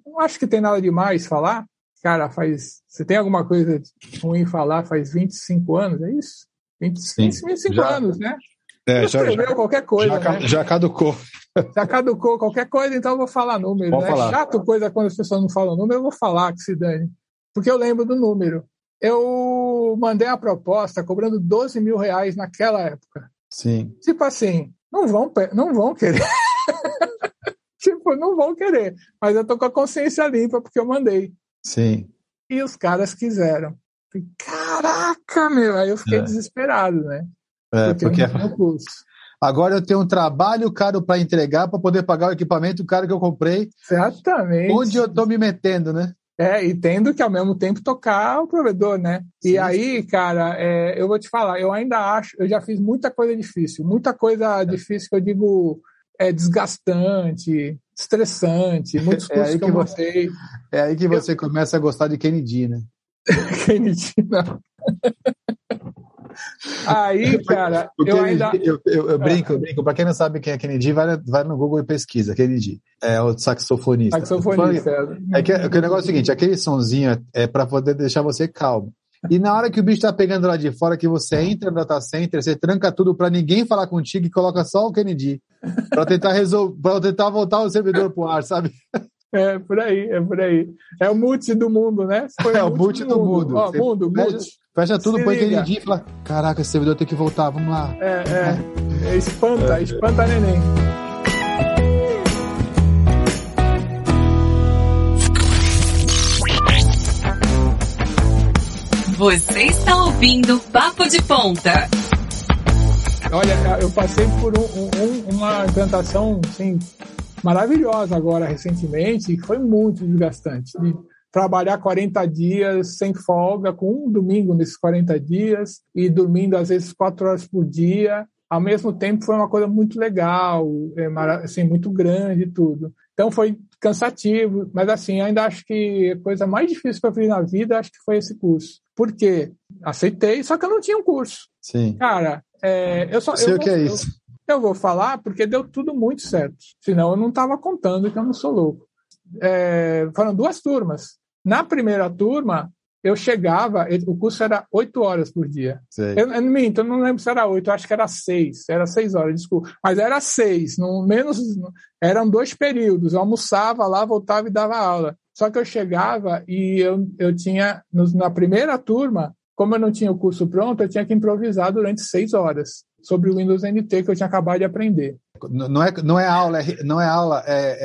não acho que tem nada demais falar. Cara, faz. Você tem alguma coisa ruim falar faz 25 anos, é isso? 20, Sim, 25 já- anos, né? É, Você escreveu qualquer coisa, já, né? já caducou. Já caducou qualquer coisa, então eu vou falar número. Pode né? falar. É chato coisa quando as pessoas não falam número, eu vou falar que se dane. Porque eu lembro do número. Eu mandei a proposta cobrando 12 mil reais naquela época. Sim. Tipo assim, não vão, não vão querer. [laughs] tipo, não vão querer. Mas eu tô com a consciência limpa porque eu mandei. Sim. E os caras quiseram. Falei, Caraca, meu! Aí eu fiquei É. desesperado, né? É, porque curso. agora eu tenho um trabalho caro para entregar para poder pagar o equipamento caro que eu comprei. Exatamente. Onde eu tô me metendo, né? É, e tendo que ao mesmo tempo tocar o provedor, né? E Sim. aí, cara, é, eu vou te falar, eu ainda acho, eu já fiz muita coisa difícil, muita coisa difícil que eu digo é desgastante, estressante, muitos [laughs] É cursos aí que, que eu montei. É aí que você começa a gostar de Kennedy, né? [laughs] Kennedy, não. Aí, [laughs] cara, O eu Kennedy, ainda. eu, eu- eu brinco, eu brinco. Para quem não sabe quem é Kennedy, vai, vai no Google e pesquisa. Kennedy é o saxofonista. Saxofonista. É que, é que o negócio é o seguinte: aquele sonzinho é, é para poder deixar você calmo. E na hora que o bicho tá pegando lá de fora, que você entra no data center, você tranca tudo para ninguém falar contigo e coloca só o Kennedy. Para tentar resolver, para tentar voltar o servidor pro ar, sabe? É, por aí, é por aí. É o multi do mundo, né? Foi É o multi do mundo. Ó, Você mundo, multi. Fecha tudo, Se põe liga. Kennedy e fala: Caraca, esse servidor tem que voltar, vamos lá. É, é. é espanta, espanta neném. Você está ouvindo Papo de Ponta. Olha, eu passei por um- um- um- uma implantação assim, maravilhosa agora recentemente, e foi muito desgastante. De trabalhar 40 dias sem folga, com um domingo nesses 40 dias, e dormindo às vezes quatro horas por dia. Ao mesmo tempo foi uma coisa muito legal, é, assim, muito grande e tudo. Então foi cansativo, mas assim, ainda acho que a coisa mais difícil que eu fiz na vida, acho que foi esse curso. Por quê? Aceitei, só que eu não tinha um curso. Sim. Cara, é, eu só. Sei eu o que é isso. Eu, eu, vou falar porque deu tudo muito certo. Senão eu não estava contando que eu não sou louco. É, foram duas turmas. Na primeira turma, eu chegava, o curso era oito horas por dia. Eu, eu, minto, eu não lembro se era oito, acho que era seis, era seis horas, desculpa. Mas era seis, no, menos, eram dois períodos. Eu almoçava lá, voltava e dava aula. Só que eu chegava e eu, eu tinha, na primeira turma, como eu não tinha o curso pronto, eu tinha que improvisar durante seis horas sobre o Windows NT que eu tinha acabado de aprender. Não é, não é aula, é, não é aula, é,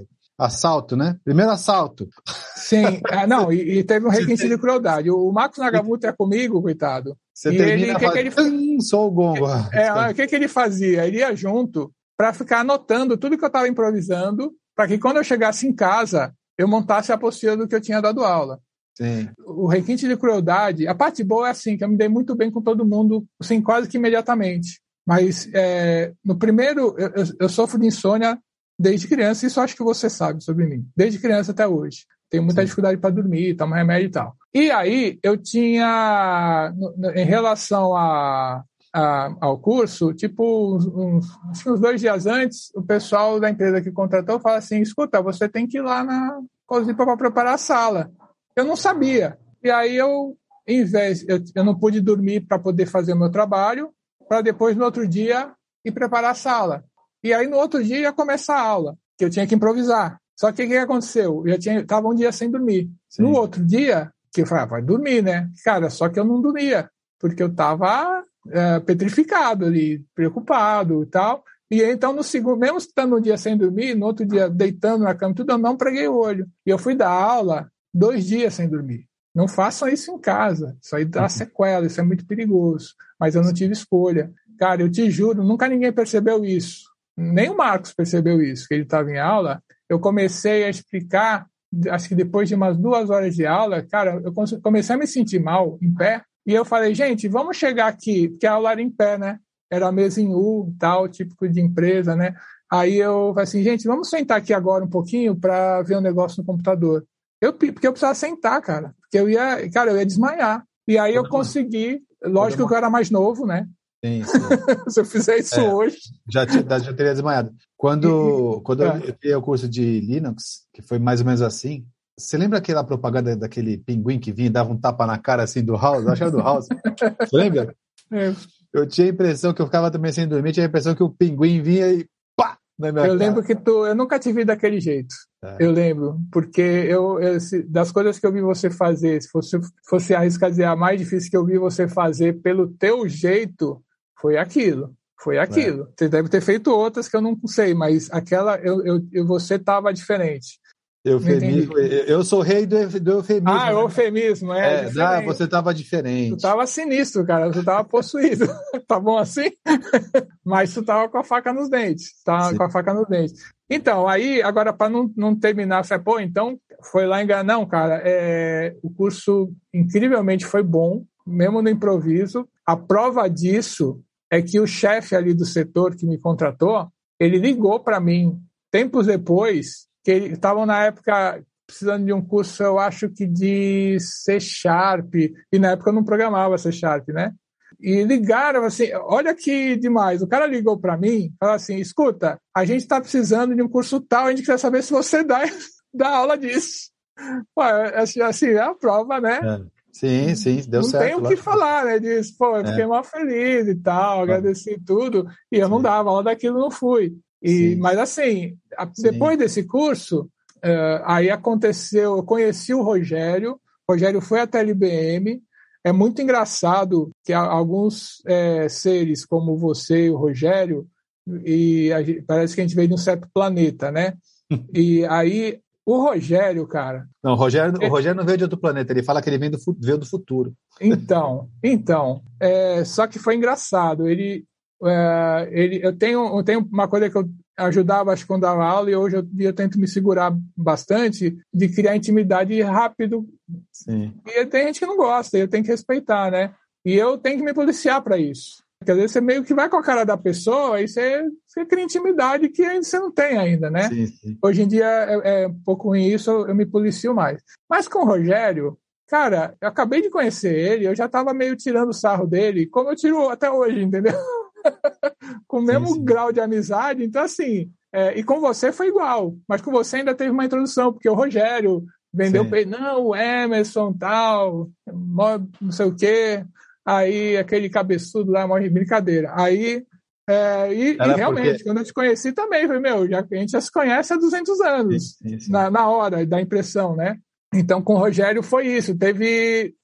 é assalto, né? Primeiro assalto. Sim, é, não, e, e, teve um [laughs] requinte de crueldade. O Marcos Nagamuto é comigo, coitado. Você e ele, que, que ele hum, Sou o gongo. É, o que, que ele fazia? Ele ia junto para ficar anotando tudo que eu estava improvisando, para que quando eu chegasse em casa, eu montasse a apostila do que eu tinha dado aula. Sim. O requinte de crueldade, a parte boa é assim, que eu me dei muito bem com todo mundo, assim, quase que imediatamente. Mas é, no primeiro, eu, eu, sofro de insônia desde criança, isso acho que você sabe sobre mim, desde criança até hoje. Tenho muita Sim. dificuldade para dormir, tomar remédio e tal. E aí, eu tinha, em relação a, a, ao curso, tipo, uns, uns, dois dias antes, o pessoal da empresa que contratou fala assim: escuta, você tem que ir lá na cozinha para preparar a sala. Eu não sabia. E aí eu, em vez, eu, eu não pude dormir para poder fazer o meu trabalho, para depois no outro dia ir preparar a sala. E aí no outro dia ia começar a aula, que eu tinha que improvisar. Só que o que aconteceu? Eu já tinha, tava um dia sem dormir. Sim. No outro dia, que eu falei, ah, vai dormir, né? Cara, só que eu não dormia, porque eu tava é, petrificado ali, preocupado e tal. E então, no segundo, mesmo estando um dia sem dormir, no outro dia deitando na cama, tudo, eu não preguei o olho. E eu fui dar aula dois dias sem dormir. Não façam isso em casa. Isso aí dá uhum. sequela, isso é muito perigoso. Mas eu não tive escolha. Cara, eu te juro, nunca ninguém percebeu isso nem o Marcos percebeu isso, que ele estava em aula. Eu comecei a explicar, acho que depois de umas duas horas de aula, cara, eu comecei a me sentir mal em pé. E eu falei, gente, vamos chegar aqui, porque a aula era em pé, né? Era a mesa em U, tal, típico de empresa, né? Aí eu falei assim, gente, vamos sentar aqui agora um pouquinho para ver um negócio no computador. Eu, porque eu precisava sentar, cara. Porque eu ia, cara, eu ia desmaiar. E aí eu consegui, lógico que eu era mais novo, né? Sim, sim. [laughs] Se eu fizer isso é, hoje. Já, já teria desmaiado. Quando, [laughs] quando é. eu fiz o curso de Linux, que foi mais ou menos assim, você lembra aquela propaganda daquele pinguim que vinha e dava um tapa na cara assim do House? Acho que era do House. [laughs] Você lembra? É. Eu tinha a impressão que eu ficava também sem dormir, tinha a impressão que o pinguim vinha e pá! Na minha eu cara. lembro que tu. Eu nunca te vi daquele jeito. É. Eu lembro. Porque eu, eu, das coisas que eu vi você fazer, se fosse, fosse arriscar dizer a mais difícil que eu vi você fazer pelo teu jeito, foi aquilo. Foi aquilo. É. Você deve ter feito outras que eu não sei, mas aquela eu, eu, eu você estava diferente. Eufemismo, eu sou rei do, eufemismo. Ah, né? eufemismo, é. é não, você estava diferente. Tu estava sinistro, cara. Tu estava possuído. [laughs] tá bom assim? [laughs] Mas tu estava com a faca nos dentes. Tava com a faca nos dentes. Então, aí, agora, para não, não terminar, foi, pô, então foi lá enganar. Não, cara, é, o curso incrivelmente foi bom, mesmo no improviso. A prova disso é que o chefe ali do setor que me contratou, ele ligou para mim tempos depois, que estavam na época precisando de um curso, eu acho que de C Sharp, e na época eu não programava C Sharp, né? E ligaram assim, olha que demais. O cara ligou para mim, falou assim: escuta, a gente está precisando de um curso tal, a gente quer saber se você dá, [laughs] dá aula disso. Ué, assim, assim, é a prova, né? É. Sim, sim, deu não certo. Não tem o que falar, né? Diz, pô, eu fiquei é. mal feliz e tal, agradeci tudo, e eu sim. não dava aula daquilo, não fui. E, mas assim, depois sim. desse curso, uh, aí aconteceu, eu conheci o Rogério, o Rogério foi até a LBM, é muito engraçado que alguns é, seres como você e o Rogério, e gente, parece que a gente veio de um certo planeta, né? [laughs] e aí o Rogério, cara. Não, o Rogério, o Rogério não veio de outro planeta, ele fala que ele vem do, veio do futuro. Então, então. É, só que foi engraçado. Ele, é, ele, eu, tenho, eu tenho uma coisa que eu ajudava acho, quando dava aula e hoje eu, eu tento me segurar bastante de criar intimidade rápido. Sim. E tem gente que não gosta, eu tenho que respeitar, né? E eu tenho que me policiar para isso. Porque às vezes você meio que vai com a cara da pessoa e você, você cria intimidade que você não tem ainda, né? Sim, sim. Hoje em dia é, é, um pouco ruim isso, eu, me policio mais. Mas com o Rogério, cara, eu acabei de conhecer ele, eu já tava meio tirando o sarro dele, como eu tiro até hoje, entendeu? [laughs] com o mesmo sim, grau de amizade. Então, assim, é, e com você foi igual, mas com você ainda teve uma introdução, porque o Rogério vendeu não, o Emerson tal, não sei o quê, aí aquele cabeçudo lá, morre brincadeira. Aí, é, e, e, realmente, porque... quando eu te conheci também, foi, meu, já, a gente já se conhece há 200 anos, Na, na hora da impressão, né? Então, com o Rogério foi isso. Teve.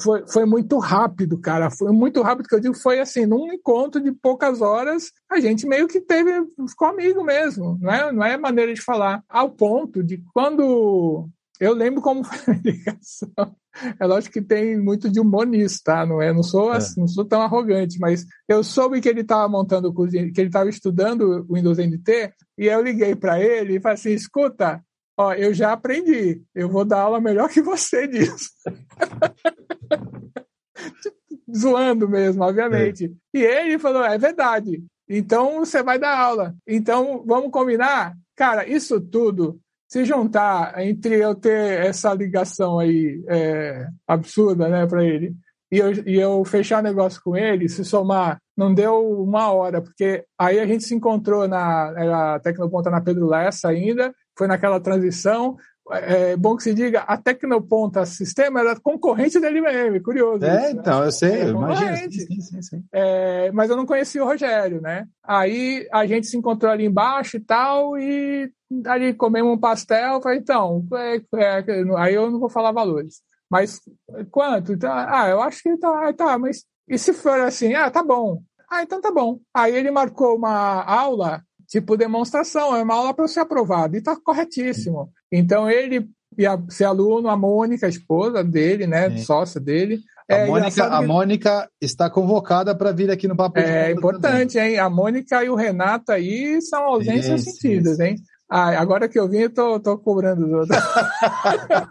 Foi, foi muito rápido, cara. Foi muito rápido que eu digo. Foi assim, num encontro de poucas horas, a gente meio que teve. Ficou amigo mesmo. Não é, não é maneira de falar. Ao ponto de quando. Eu lembro como foi a ligação. [laughs] É lógico que tem muito de humor nisso, tá? Não, é, não, sou, é. não sou tão arrogante, mas eu soube que ele estava montando, que ele estava estudando o Windows NT, e eu liguei para ele e falei assim: escuta, Ó, eu já aprendi. Eu vou dar aula melhor que você disso. [laughs] Zoando mesmo, obviamente. É. E ele falou: é verdade. Então você vai dar aula. Então vamos combinar? Cara, isso tudo, se juntar entre eu ter essa ligação aí é, absurda, né, para ele, e eu, e eu fechar negócio com ele, se somar, não deu uma hora, porque aí a gente se encontrou na a Tecnoponta na Pedro Lessa ainda, foi naquela transição. É, é bom que se diga, a Tecnoponta Sistema era concorrente da LBM, curioso. É, isso, né? então, né? eu sei, é, imagino. Sim, sim, sim. É, mas eu não conhecia o Rogério, né? Aí a gente se encontrou ali embaixo e tal, e ali comemos um pastel, falei, então, é, é, aí eu não vou falar valores. Mas quanto? Então, ah, eu acho que tá, tá, mas e se for assim, ah, tá bom. Ah, então tá bom. Aí ele marcou uma aula tipo demonstração, é uma aula para ser aprovado, e está corretíssimo. Então ele ia ser aluno, a Mônica, a esposa dele, né, sócia dele. A, é, Mônica, a Mônica está convocada para vir aqui no Papo É importante, também. hein? A Mônica e o Renato aí são ausências sim, sentidas, sim, hein? Ah, agora que eu vim, eu tô, tô cobrando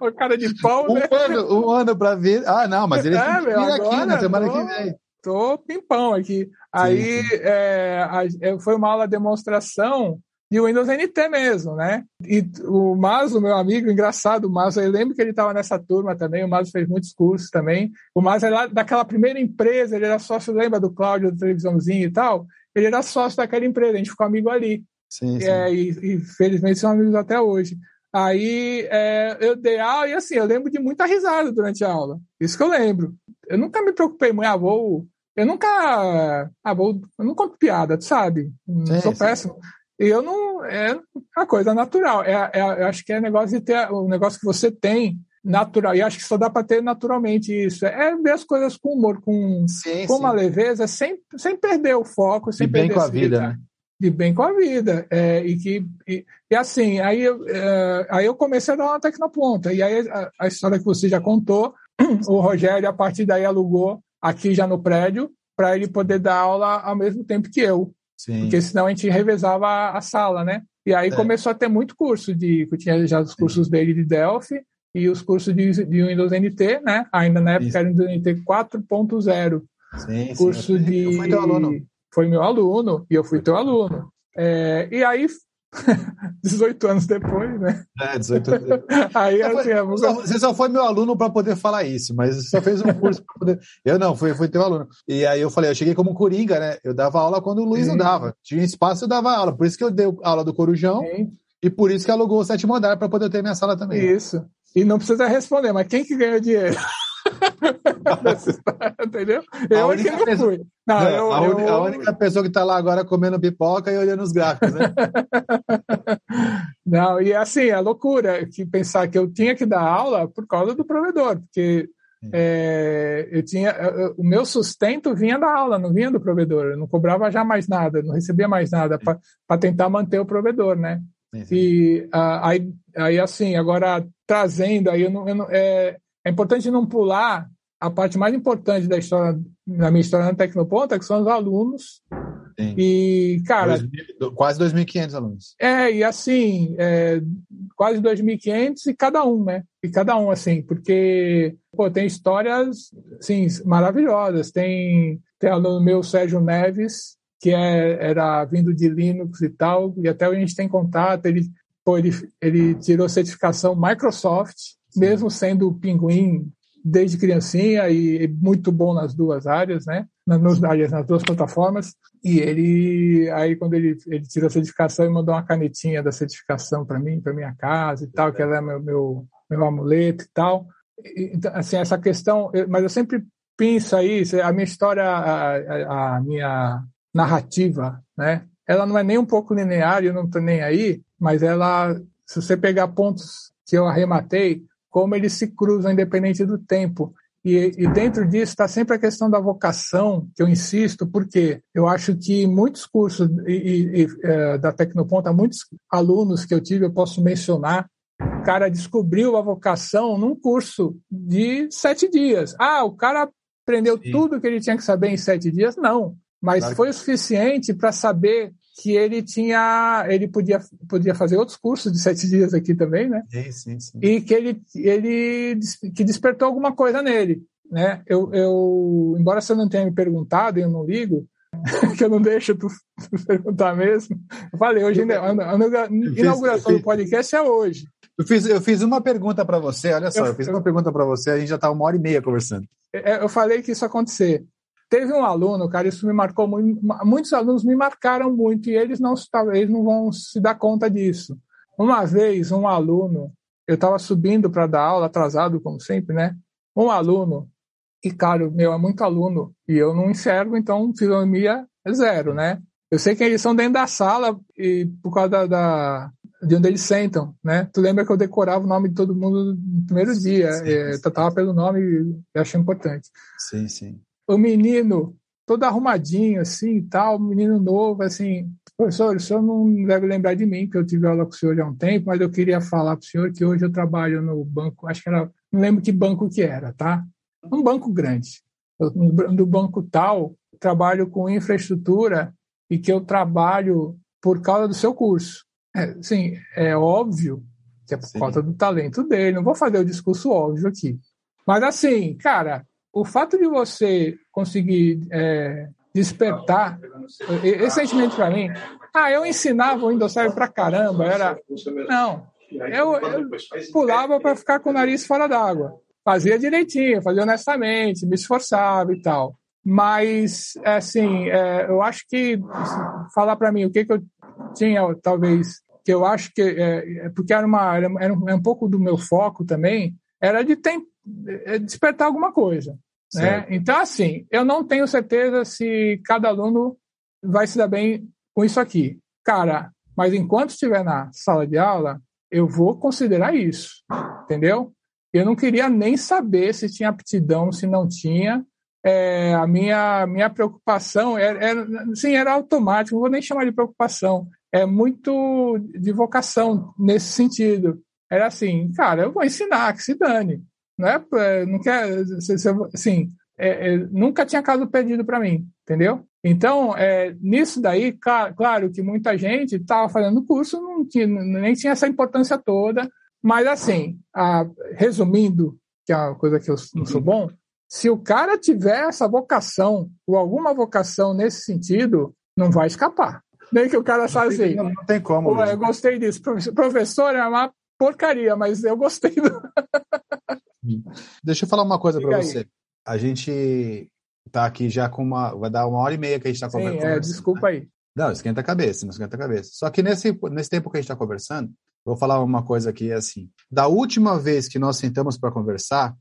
o [laughs] cara de pau, um né? Ano, um ano para vir. Ah, não, mas ele é, vir aqui na semana tô, que vem. Tô pimpão aqui. Aí é, a, é, foi uma aula de demonstração de Windows NT mesmo, né? E o Maso, meu amigo, engraçado, o Maso, eu lembro que ele estava nessa turma também, o Maso fez muitos cursos também. O Maso era lá daquela primeira empresa, ele era sócio, lembra do Cláudio, da televisãozinho e tal? Ele era sócio daquela empresa, a gente ficou amigo ali. Sim, sim. É, e, e felizmente são amigos até hoje. Aí é, eu dei aula e assim, eu lembro de muita risada durante a aula. Isso que eu lembro. Eu nunca me preocupei muito, ah, vou eu nunca. Ah, vou, eu não conto piada, sabe? Sim, sou sim. péssimo. E eu não. É a coisa natural. É, é, eu acho que é negócio de ter. O negócio que você tem natural. E acho que só dá para ter naturalmente isso. É ver as coisas com humor, com, sim, com uma leveza, sem, sem perder o foco, sem de perder bem com a vida, né? De bem com a vida. É, e que. E, e assim, aí eu, é, aí eu comecei a dar uma tecnoponta. E aí a, a história que você já contou, [clears throat] o Rogério, a partir daí, alugou aqui já no prédio para ele poder dar aula ao mesmo tempo que eu. Sim. Porque senão a gente revezava a, sala, né? E aí é. começou a ter muito curso de. Eu tinha já os cursos Sim. dele de Delphi e os cursos de, de Windows NT, né? Ainda na época Isso. era Windows NT 4.0. Sim, curso sim. de. Eu fui teu aluno. Foi meu aluno, e eu fui teu aluno. É, e aí [laughs] 18 anos depois, né? É, 18 anos depois. [laughs] Aí, assim, você, só, você só foi meu aluno para poder falar isso, mas você só fez um curso para poder. [laughs] Eu não, fui, fui teu aluno. E aí eu falei, eu cheguei como coringa, né? Eu dava aula quando o Luiz Sim. não dava. Tinha espaço, eu dava aula. Por isso que eu dei aula do Corujão Sim. e por isso que alugou o sétimo andar para poder ter minha sala também. Isso. E não precisa responder, mas quem que ganhou dinheiro? [laughs] Entendeu? Eu a que não fui. Não, não, eu, a, eu... a, única pessoa que está lá agora comendo pipoca e olhando os gráficos, né? [laughs] não, e assim, a loucura que pensar que eu tinha que dar aula por causa do provedor, porque é, eu tinha eu, o meu sustento vinha da aula, não vinha do provedor. Eu não cobrava já mais nada, não recebia mais nada para tentar manter o provedor, né? Sim. E uh, aí, aí, assim, agora trazendo, aí eu não, eu não é, é importante não pular a parte mais importante da história na minha história na Tecnoponta, que são os alunos. Sim. E, cara. Quase 2.500 alunos. É, e assim, é, quase 2.500 e cada um, né? E cada um, assim, porque pô, tem histórias assim, maravilhosas. Tem, tem aluno meu, Sérgio Neves, que é, era vindo de Linux e tal, e até a gente tem contato. Ele, pô, ele, ele tirou certificação Microsoft, Sim. Mesmo sendo Pinguim desde criancinha e muito bom nas duas áreas, né? Nas, nas duas plataformas. E ele, aí quando ele, ele tirou a certificação, ele mandou uma canetinha da certificação para mim, para minha casa e tal, que ela é meu, meu, meu amuleto e tal. Então, assim, essa questão, mas eu sempre penso aí, a minha história, a, a minha narrativa, né? Ela não é nem um pouco linear, eu não estou nem aí, mas ela, se você pegar pontos que eu arrematei, como eles se cruzam independente do tempo. E, e dentro disso está sempre a questão da vocação, que eu insisto, porque eu acho que muitos cursos e, e, é, da Tecnoponta, muitos alunos que eu tive, eu posso mencionar, o cara descobriu a vocação num curso de sete dias. Ah, o cara aprendeu Sim. tudo que ele tinha que saber em sete dias? Não. Mas claro. foi o suficiente para saber que ele tinha, ele podia, podia fazer outros cursos de sete [laughs] dias aqui também, né? Sim, sim, sim. E que ele, ele que despertou alguma coisa nele, né? Eu, eu, embora você não tenha me perguntado, eu não ligo, [laughs] que eu não deixo tu, [laughs] tu perguntar mesmo. Eu falei, hoje a, a inauguração do podcast é hoje. Eu fiz, eu fiz uma pergunta para você, olha só, eu, eu fiz uma pergunta para você, a gente já está uma hora e meia conversando. É, eu falei que isso ia acontecer. Teve um aluno, cara, isso me marcou muito. Muitos alunos me marcaram muito e eles não, eles não vão se dar conta disso. Uma vez, um aluno, eu estava subindo para dar aula, atrasado, como sempre, né? Um aluno, e cara, meu, é muito aluno, e eu não enxergo, então fisionomia é zero, né? Eu sei que eles são dentro da sala e por causa da, da, de onde eles sentam, né? Tu lembra que eu decorava o nome de todo mundo no primeiro dia, sim, é, sim. tratava pelo nome e achei importante. Sim, sim o menino todo arrumadinho, assim, tal, menino novo, assim, professor, o senhor não deve lembrar de mim, que eu tive aula com o senhor há um tempo, mas eu queria falar para o senhor que hoje eu trabalho no banco, acho que era, não lembro que banco que era, tá? Um banco grande. Eu, no banco tal, trabalho com infraestrutura e que eu trabalho por causa do seu curso. É, sim, é óbvio que é por Sim. causa do talento dele, não vou fazer o discurso óbvio aqui. Mas assim, cara, o fato de você conseguir é, despertar esse sentimento para mim, ah, eu ensinava o Server para caramba, era não, eu, eu pulava para ficar com o nariz fora d'água, fazia direitinho, fazia honestamente, me esforçava e tal. Mas, assim, é, eu acho que falar para mim o que, que eu tinha, talvez, que eu acho que, é, é porque era, uma, era, um, era um pouco do meu foco também, era de tem, é, despertar alguma coisa. Né? Então, assim, eu não tenho certeza se cada aluno vai se dar bem com isso aqui. Cara, mas enquanto estiver na sala de aula, eu vou considerar isso, entendeu? Eu não queria nem saber se tinha aptidão, se não tinha. É, a minha, minha preocupação era, era, sim, era automático, não vou nem chamar de preocupação, é muito de vocação nesse sentido. Era assim, cara, eu vou ensinar, que se dane né? Não quer, assim, é, é, nunca tinha caso perdido para mim, entendeu? Então, é, nisso daí, claro que muita gente estava fazendo curso, não tinha, nem tinha essa importância toda, mas assim, a, resumindo, que é uma coisa que eu não sou bom, se o cara tiver essa vocação, ou alguma vocação nesse sentido, não vai escapar. Nem que o cara saia assim. Não, não tem como. eu gostei disso. Professor é uma porcaria, mas eu gostei do. [laughs] Deixa eu falar uma coisa para você. A gente tá aqui já com uma. Vai dar uma hora e meia que a gente está conversando. É, desculpa aí. Não, esquenta a cabeça, não esquenta a cabeça. Só que nesse, nesse tempo que a gente está conversando, vou falar uma coisa aqui assim. Da última vez que nós sentamos para conversar,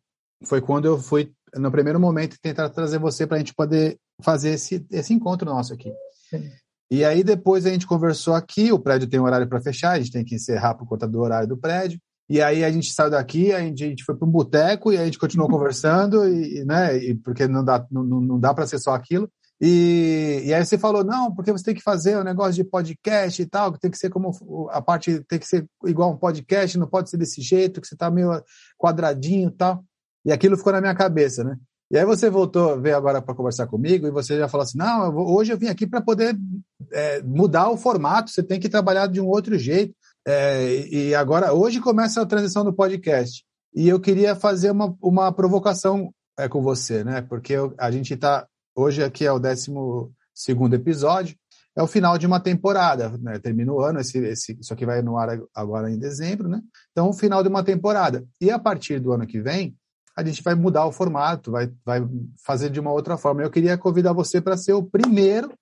foi quando eu fui, no primeiro momento, tentar trazer você para a gente poder fazer esse, esse encontro nosso aqui. Sim. E aí depois a gente conversou aqui, o prédio tem um horário para fechar, a gente tem que encerrar por conta do horário do prédio. E aí a gente saiu daqui, a gente, a gente foi para um boteco e a gente continuou conversando, e, né, e porque não dá, não, não dá para ser só aquilo. E, e aí você falou, não, porque você tem que fazer o um negócio de podcast e tal, que tem que ser como a parte tem que ser igual um podcast, não pode ser desse jeito, que você tá meio quadradinho e tal. E aquilo ficou na minha cabeça, né? E aí você voltou, veio agora para conversar comigo e você já falou assim, não, eu vou, hoje eu vim aqui para poder é, mudar o formato, você tem que trabalhar de um outro jeito. É, e agora, hoje começa a transição do podcast. E eu queria fazer uma, uma provocação é, com você, né? Porque eu, a gente está, hoje aqui é o 12 segundo episódio, é o final de uma temporada, né? Termina o ano, esse, esse, isso aqui vai no ar agora em dezembro, né? Então, o final de uma temporada. E a partir do ano que vem, a gente vai mudar o formato, vai, vai fazer de uma outra forma. Eu queria convidar você para ser o primeiro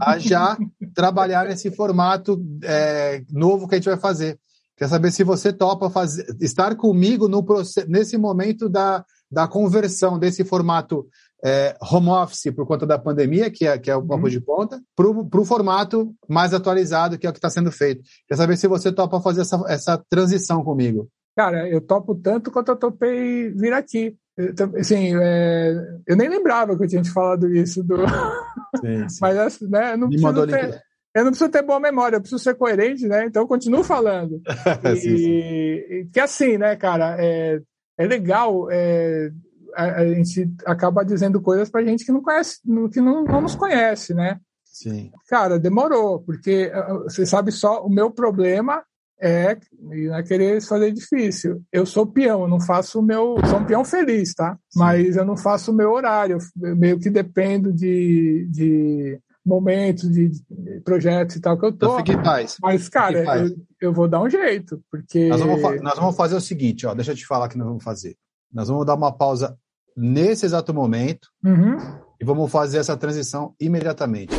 a já trabalhar nesse formato é, novo que a gente vai fazer. Quer saber se você topa fazer, estar comigo no nesse momento da, da conversão desse formato é, home office por conta da pandemia, que é, que é o papo uhum. de ponta, para o formato mais atualizado, que é o que está sendo feito. Quer saber se você topa fazer essa, essa transição comigo. Cara, eu topo tanto quanto eu topei vir aqui. Eu, assim, é, eu nem lembrava que eu tinha te falado isso. Do... [laughs] Sim, sim. Mas assim, né, eu, não preciso ter, eu não preciso ter boa memória, eu preciso ser coerente, né? Então eu continuo falando. [laughs] e, sim, sim. Que assim, né, cara, é, é legal é, a, a, gente acaba dizendo coisas pra gente que não conhece, que não, não nos conhece, né? Sim. Cara, demorou, porque você sabe só, o meu problema é, e não é querer fazer difícil. Eu sou peão, eu não faço o meu. Sou um peão feliz, tá? Mas eu não faço o meu horário. Eu meio que dependo de, de momentos, de, de projetos e tal que eu tô. Então fique em paz. Mas, cara, eu, eu, vou dar um jeito, porque. Nós vamos, nós vamos fazer o seguinte, ó. Deixa eu te falar o que nós vamos fazer. Nós vamos dar uma pausa nesse exato momento uhum. e vamos fazer essa transição imediatamente.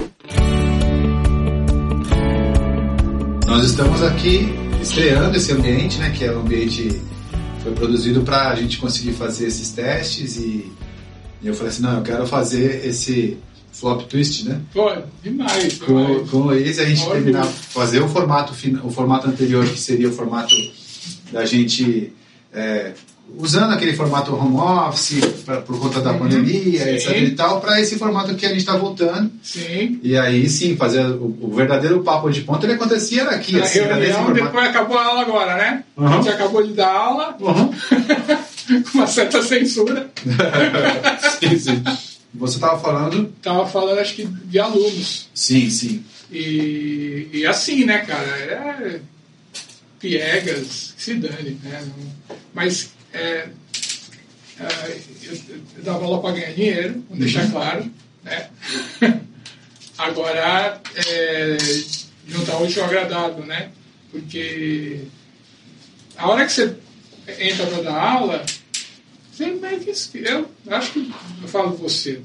Nós estamos aqui estreando esse ambiente, né, que é o ambiente foi produzido para a gente conseguir fazer esses testes e, e, eu falei assim, não, eu quero fazer esse flop twist, né? Pô, demais. Com, demais. com o Luiz a gente Óbvio. terminar, fazer o formato, o formato anterior, que seria o formato da gente é, usando aquele formato home office pra, por conta da uhum, pandemia, sim. etc e tal, para esse formato que a gente está voltando. Sim. E aí sim, fazer o, o, verdadeiro papo de ponta, ele acontecia aqui, a assim, reunião, depois acabou a aula agora, né? Uhum. A gente acabou de dar aula, uhum. [laughs] com uma certa censura. [laughs] sim, sim. Você estava falando? Estava falando, acho que, de alunos. Sim, sim. E, e assim, né, cara, é piegas, que se dane, né? Mas é, é, eu, eu, dava aula para ganhar dinheiro, vou deixar uhum. claro. Né? [laughs] Agora, é, juntar útil ao agradável, né? Porque a hora que você entra para dar aula, você meio que. Eu acho que. Eu falo você,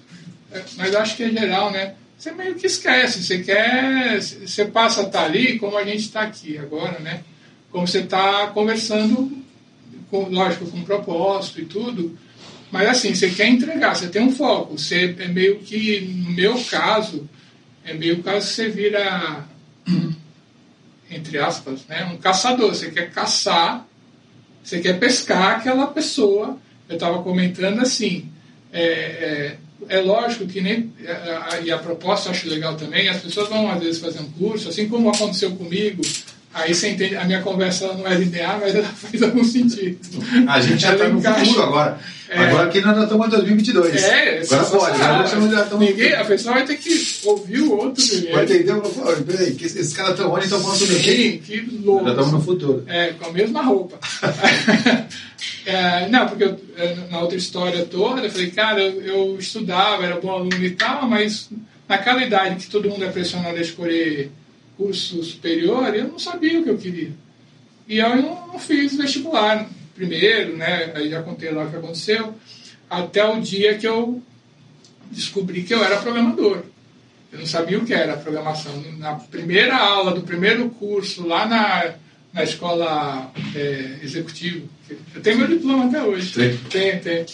é, mas acho que é geral, né? Você meio que esquece. Você quer. Você passa a estar tá ali como a gente está aqui agora, né? Como você está conversando com, lógico, com propósito e tudo, mas assim, você quer entregar, você tem um foco, você é meio que, no meu caso, é meio caso você vira, [clears throat] entre aspas, né, um caçador, você quer caçar, você quer pescar aquela pessoa, eu estava comentando assim, é, é, é, lógico que nem, e a proposta eu acho legal também, as pessoas vão às vezes fazer um curso, assim como aconteceu comigo, Aí você entende, a minha conversa não é linear, mas ela [laughs] faz algum sentido. A gente já está no futuro agora. É. Agora que nós estamos em 2022. É, agora pode. Agora já estamos... Ninguém, a pessoa vai ter que ouvir o outro primeiro. Vai entender, peraí, que esses caras estão onde estão falando sobre Sim, que louco. Já estamos no futuro. É, com a mesma roupa. [laughs] é, não, porque eu, é, na outra história toda, eu falei, cara, eu, eu estudava, era bom aluno e tal, mas naquela idade que todo mundo é pressionado a escolher curso superior, eu não sabia o que eu queria. E eu não, não fiz vestibular primeiro, né? Aí já contei lá o que aconteceu, até o dia que eu descobri que eu era programador. Eu não sabia o que era programação. Na primeira aula do primeiro curso, lá na, na escola é, executiva, eu tenho meu diploma até hoje. Tem? Tem, tem.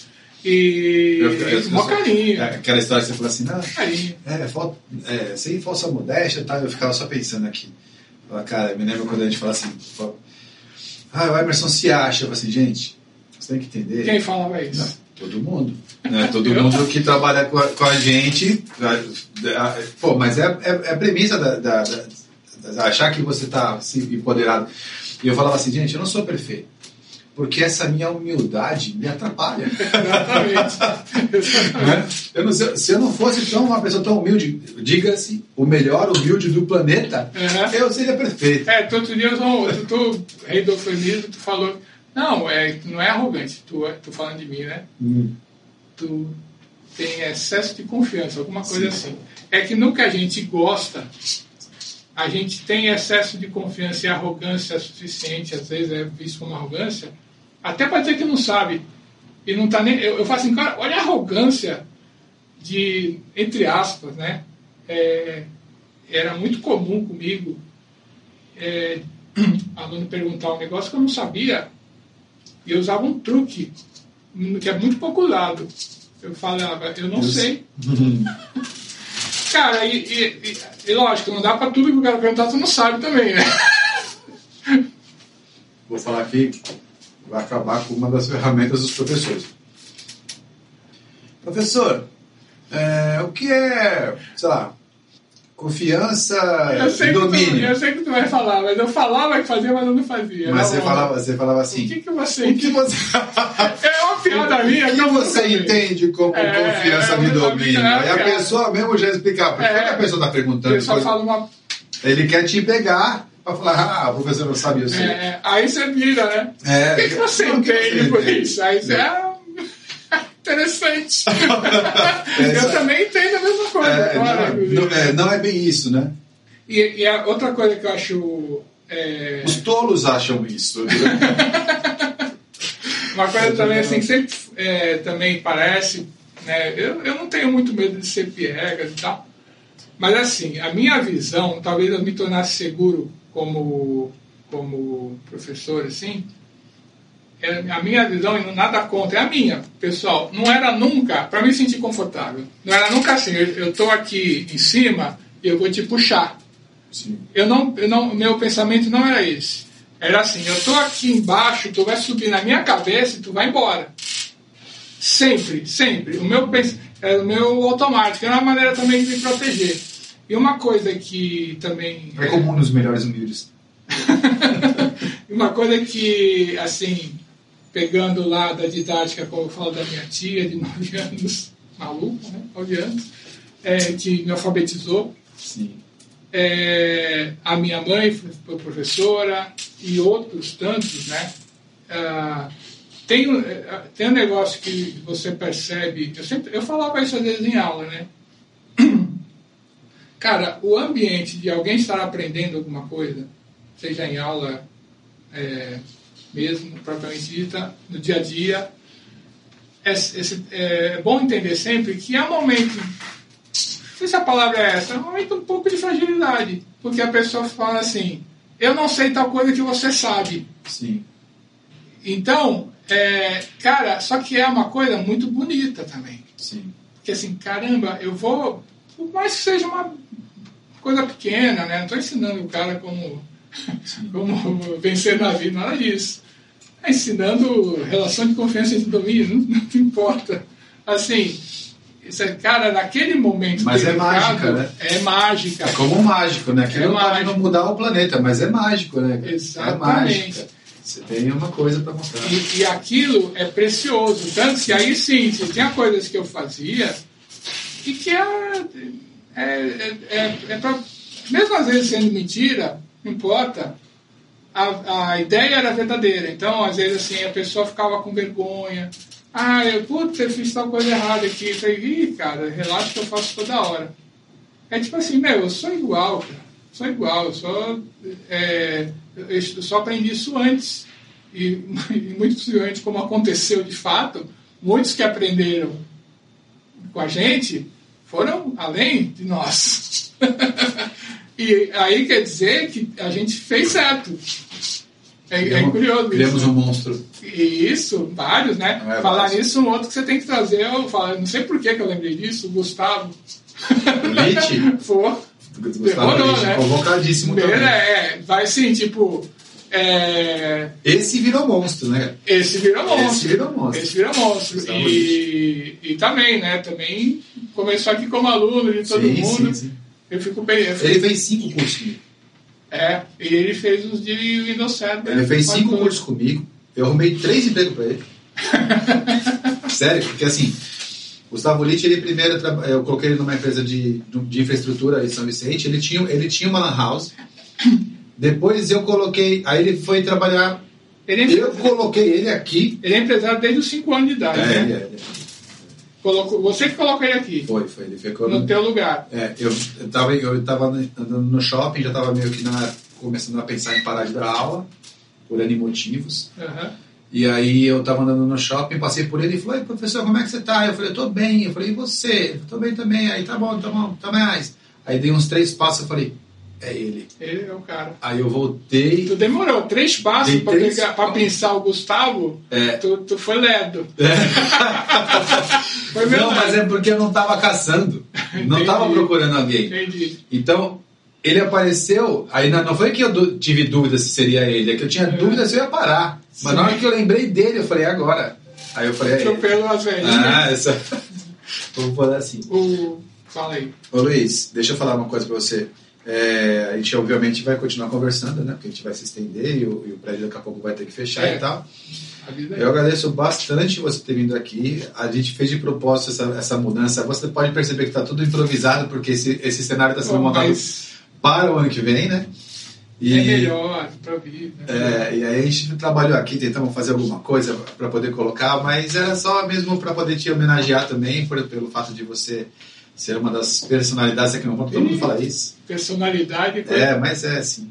E eu, eu, carinho. É, aquela história que você falou assim, não, carinho. É, falta, é, sem falsa modéstia, tá? eu ficava só pensando aqui. Cara, me lembro quando a gente fala assim, ah, o Emerson se acha. Eu assim, gente, você tem que entender. Quem falava isso? Não, todo mundo. [laughs] Né? Todo mundo que trabalha com a, com a gente. Pô, mas é, é, é a premissa da, da, da, achar que você está assim, empoderado. E eu falava assim, gente, eu não sou perfeito. Porque essa minha humildade me atrapalha. [laughs] Exatamente. Né? Eu não se eu não fosse tão uma pessoa tão humilde, diga-se, o melhor humilde do planeta, Uhum. eu seria perfeito. É, tu outro dia, tu, tu, rei do eufemismo, tu falou, não, é, não é arrogante, tu, tu falando de mim, né? Hum. Tu tem excesso de confiança, alguma coisa assim. É que no que a gente gosta, a gente tem excesso de confiança e arrogância suficiente, às vezes é visto como arrogância, até para dizer que não sabe. E não tá nem. Eu, eu falo assim, cara, olha a arrogância de, entre aspas, né? É, era muito comum comigo é, aluno perguntar um negócio que eu não sabia e eu usava um truque hum, que é muito pouco. Eu falava, eu não Eu sei. [laughs] Cara, e, e- e- e lógico, não dá para tudo que o cara perguntar, tu não sabe também, né? Vou falar aqui, vai acabar com uma das ferramentas dos professores. Professor, é, o que é, sei lá, confiança e que tu, domínio? eu sei que tu vai falar, mas eu falava que fazia, mas eu não fazia. Mas você falava, você falava O assim. que, que você. O que você, [laughs] É uma piada minha, o que que você entende como É, confiança é, e domínio? é, Aí a pessoa mesmo já explicar. Porque É. quando a pessoa está O perguntando, pessoal coisa, fala uma. ele quer te pegar para falar, ah, o professor não sabe, eu sei. é, aí você vira, né? É, O que, que você entende por isso? Aí você. Ah, [laughs] interessante. [laughs] É, eu isso- também entendo a mesma coisa. É, agora, não, não é, não é bem isso, né? E, e a outra coisa que eu acho. é, Os tolos acham isso. [laughs] Uma coisa também assim, que sempre é, também parece, né? Eu, eu não tenho muito medo de ser piegas e tal. Mas assim, a minha visão, talvez eu me tornasse seguro como, como professor, assim, é, a minha visão, e nada contra, é a minha, pessoal, não era nunca, para me sentir confortável, não era nunca assim, eu estou aqui em cima e eu vou te puxar. Sim. Eu não, eu não, meu pensamento não era esse. Era assim, eu tô aqui embaixo, tu vai subir na minha cabeça e tu vai embora. Sempre, sempre. O meu pens- é o meu automático, é uma maneira também de me proteger. E uma coisa que também É comum nos melhores humildes. [laughs] uma coisa que, assim, pegando lá da didática, como eu falo da minha tia, de 9 [laughs] anos, maluca, né? 9 anos, é, que me alfabetizou, Sim. é, a minha mãe foi foi professora e outros tantos, né? Ah, tem, um- eh, tem um negócio que você percebe, eu, sempre, eu falava isso às vezes em aula, né? [clears throat] Cara, o ambiente de alguém estar aprendendo alguma coisa, seja em aula é, mesmo, propriamente dita, no dia a dia, é, esse- é bom entender sempre que é um momento não sei se a palavra é essa, é um momento um pouco de fragilidade. Porque a pessoa fala assim, eu não sei tal coisa que você sabe. Sim. Então, é, cara, só que é uma coisa muito bonita também. Sim. Porque assim, caramba, eu vou, por mais que seja uma coisa pequena, né? Não estou ensinando o cara como, [laughs] como vencer na vida, nada disso. É ensinando relação de confiança e de domínio, não, não importa. Assim, é, cara, naquele momento Mas é mágica, né? É mágica. É como um mágico, né? Aquilo É não pode mágico. não mudar o planeta, mas é mágico, né? Exatamente. É mágica. Você tem uma coisa para mostrar. E, e aquilo é precioso. Tanto que aí sim, tinha coisas que eu fazia e que é, é, é, é, pra, mesmo às vezes sendo mentira, não importa, a, a ideia era verdadeira. Então, às vezes assim, a pessoa ficava com vergonha. Ah, eu, putz, eu fiz tal coisa errada aqui. Eu falei, ih, cara, relaxa que eu faço toda hora. É tipo assim, meu, eu sou igual, cara. Sou igual, eu só, é, eu só aprendi isso antes. E, [laughs] e muito possivelmente, como aconteceu de fato, muitos que aprenderam com a gente foram além de nós. [laughs] e aí quer dizer que a gente fez certo. É, é Criamos- curioso Criamos isso. um monstro. E Isso, vários, né? É, Falar nisso, um outro que você tem que trazer, eu falo, não sei por que que eu lembrei disso, o Gustavo. O Lite? Pô, [laughs] Demorou, Lite, né? convocadíssimo primeiro também. é, vai sim, tipo, é, Esse virou monstro, né? esse virou monstro. Esse virou monstro. Esse virou monstro. E, e também, né? Também começou aqui como aluno de todo Sim, mundo. sim, sim. Eu fico bem. eu fico- Ele fez cinco cursos comigo. É, e ele fez os de Windows Server. Ele fez cinco cursos comigo. Eu arrumei três empregos para ele. [laughs] Sério, porque assim, Gustavo Litt, ele primeiro, eu coloquei ele numa empresa de, de infraestrutura em São Vicente, ele tinha, ele tinha uma lan house, depois eu coloquei, aí ele foi trabalhar, ele é eu coloquei ele aqui. Ele é empresário desde os 5 anos de idade, é, né? Ele é. Colocou, você que colocou ele aqui. Foi, foi. Ele ficou no, no teu lugar. É, eu, eu, tava, eu tava andando no shopping, já tava meio que na, começando a pensar em parar de dar aula, por N motivos. Uhum. E aí eu tava andando no shopping, passei por ele e falei, professor, como é que você tá? Eu falei, eu tô bem. Eu falei, e você? Tô bem também. Aí, tá bom, tá bom, tá mais. Aí dei uns três passos, eu falei, é ele. Ele é o cara. Aí eu voltei. Tu demorou três passos para três... pensar o Gustavo. É. Tu, tu foi ledo. É. foi [laughs] não, mas é porque eu não estava caçando. Não estava procurando alguém. Entendi. Então, ele apareceu. Aí não foi que eu tive dúvida se seria ele, é que eu tinha é. dúvida se eu ia parar. Mas Sim. na hora que eu lembrei dele, eu falei, é agora. Aí eu falei. Atropelo às vezes. Ah, [laughs] essa. Vamos falar assim. O... Fala aí. Ô Luiz, deixa eu falar uma coisa para você. É, a gente obviamente vai continuar conversando, né? Porque a gente vai se estender e o, e o prédio daqui a pouco vai ter que fechar é. e tal. É Eu agradeço bastante você ter vindo aqui. A gente fez de propósito essa, essa mudança. Você pode perceber que está tudo improvisado, porque esse, esse cenário está sendo montado mas... para o ano que vem, né? E, é melhor para vir. Né? É, e aí a gente trabalhou aqui, tentamos fazer alguma coisa para poder colocar, mas era só mesmo para poder te homenagear também, por, pelo fato de você ser uma das personalidades aqui no mundo. Todo mundo fala isso. Personalidade. É, mas é assim.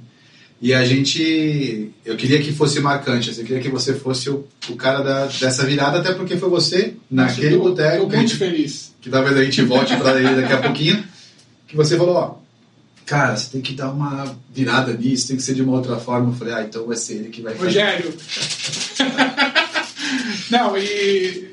E a gente. Eu queria que fosse marcante, assim, eu queria que você fosse o, o cara da, dessa virada, até porque foi você, naquele boteco. Estou muito feliz. Que talvez a gente volte para ele daqui a pouquinho. Que você falou: ó, cara, você tem que dar uma virada nisso, tem que ser de uma outra forma. Eu falei: ah, então vai ser ele que vai fazer. Rogério! [laughs] Não, e.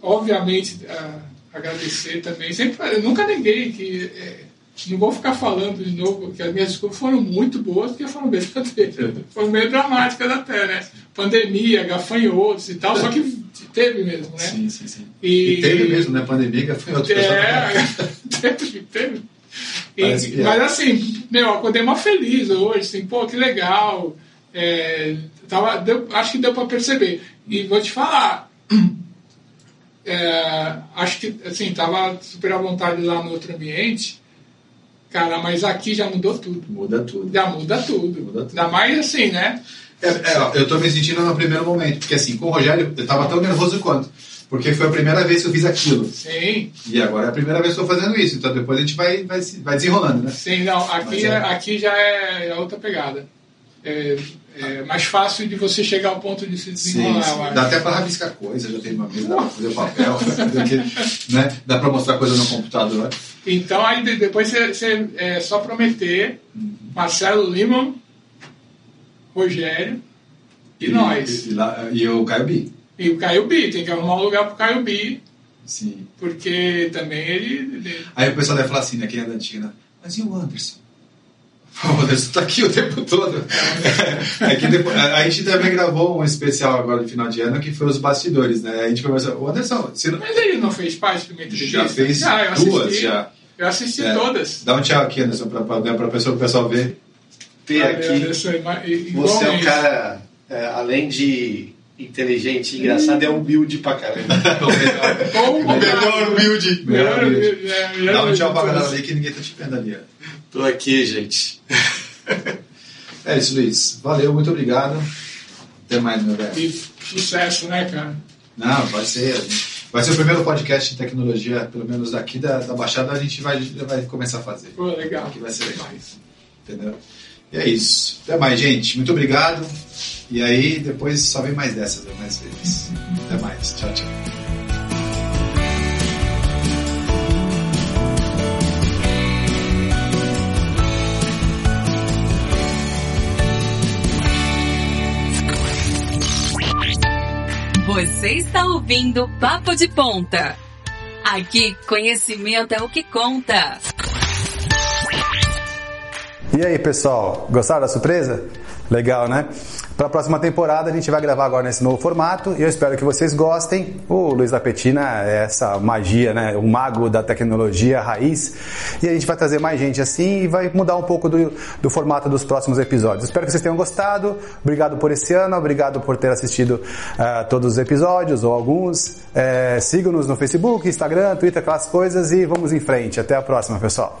Obviamente. Uh agradecer também. Sempre, eu nunca neguei que. É, não vou ficar falando de novo que as minhas desculpas foram muito boas, porque foram bem [laughs] foram meio dramáticas até, né? Pandemia, gafanhotos e tal, só que teve mesmo, né? Sim, sim, sim. E, e teve mesmo, né? Pandemia, gafanhotos. É, [laughs] teve, teve. E, é. mas assim, meu, acordei mais feliz hoje, assim, pô, que legal. É, tava, deu, acho que deu para perceber. E vou te falar, [clears throat] é, acho que, assim, estava super à vontade lá no outro ambiente, cara, mas aqui já mudou tudo. Muda tudo. Já muda tudo. Muda tudo. Ainda mais assim, né? É, é, eu estou me sentindo no primeiro momento, porque assim, com o Rogério, eu estava tão nervoso quanto. Porque foi a primeira vez que eu fiz aquilo. Sim. E agora é a primeira vez que eu estou fazendo isso. Então depois a gente vai, vai, vai desenrolando, né? Sim, não, aqui, é. é. aqui já é outra pegada. É, é mais fácil de você chegar ao ponto de se desenrolar. Sim, sim. Dá até para rabiscar coisa, já tem uma mesa, dá para fazer papel, [laughs] né? dá para mostrar coisa no computador. Então, aí depois você, você é só prometer uhum. Marcelo Lima, Rogério e, e nós. E, e, lá, e o Caio Bi. E o Caio Bi, tem que arrumar um lugar pro Caio Bi. Sim. Porque também ele, ele. Aí o pessoal deve falar assim, né? Quem é da antiga, né? Mas e o Anderson? [laughs] O Anderson está aqui o tempo todo. [laughs] É que depois, a gente também gravou um especial agora de final de ano que foi os bastidores, né? A gente conversou. O Anderson. Não... Mas ele não fez parte do meio Já fez ah, duas já. Eu assisti é. todas. Dá um tchau aqui, Anderson, para a pessoa, o pessoal ver. Ter aqui. Anderson, você é um cara, é, além de inteligente e engraçado, é humilde pra caramba. [laughs] o melhor humilde. Melhor humilde. Dá um tchau pra galera ali que ninguém tá te vendo ali. Tô aqui, gente. [laughs] é isso, Luiz. Valeu, muito obrigado. Até mais, meu velho. E sucesso, né, cara? Não, vai ser. Vai ser o primeiro podcast de tecnologia, pelo menos daqui da, da Baixada, a gente vai, vai começar a fazer. Pô, legal. Aqui vai ser legal. Entendeu? E é isso. Até mais, gente. Muito obrigado. E aí, depois só vem mais dessas, mais vezes. Até mais. Tchau, tchau. Você está ouvindo Papo de Ponta. Aqui, conhecimento é o que conta. E aí, pessoal, gostaram da surpresa? Legal, né? Para a próxima temporada a gente vai gravar agora nesse novo formato e eu espero que vocês gostem. O Luiz da Petina é essa magia, né? O mago da tecnologia raiz. E a gente vai trazer mais gente assim e vai mudar um pouco do, do formato dos próximos episódios. Espero que vocês tenham gostado. Obrigado por esse ano, obrigado por ter assistido uh, todos os episódios ou alguns. É, Sigam-nos no Facebook, Instagram, Twitter, aquelas coisas e vamos em frente. Até a próxima, pessoal.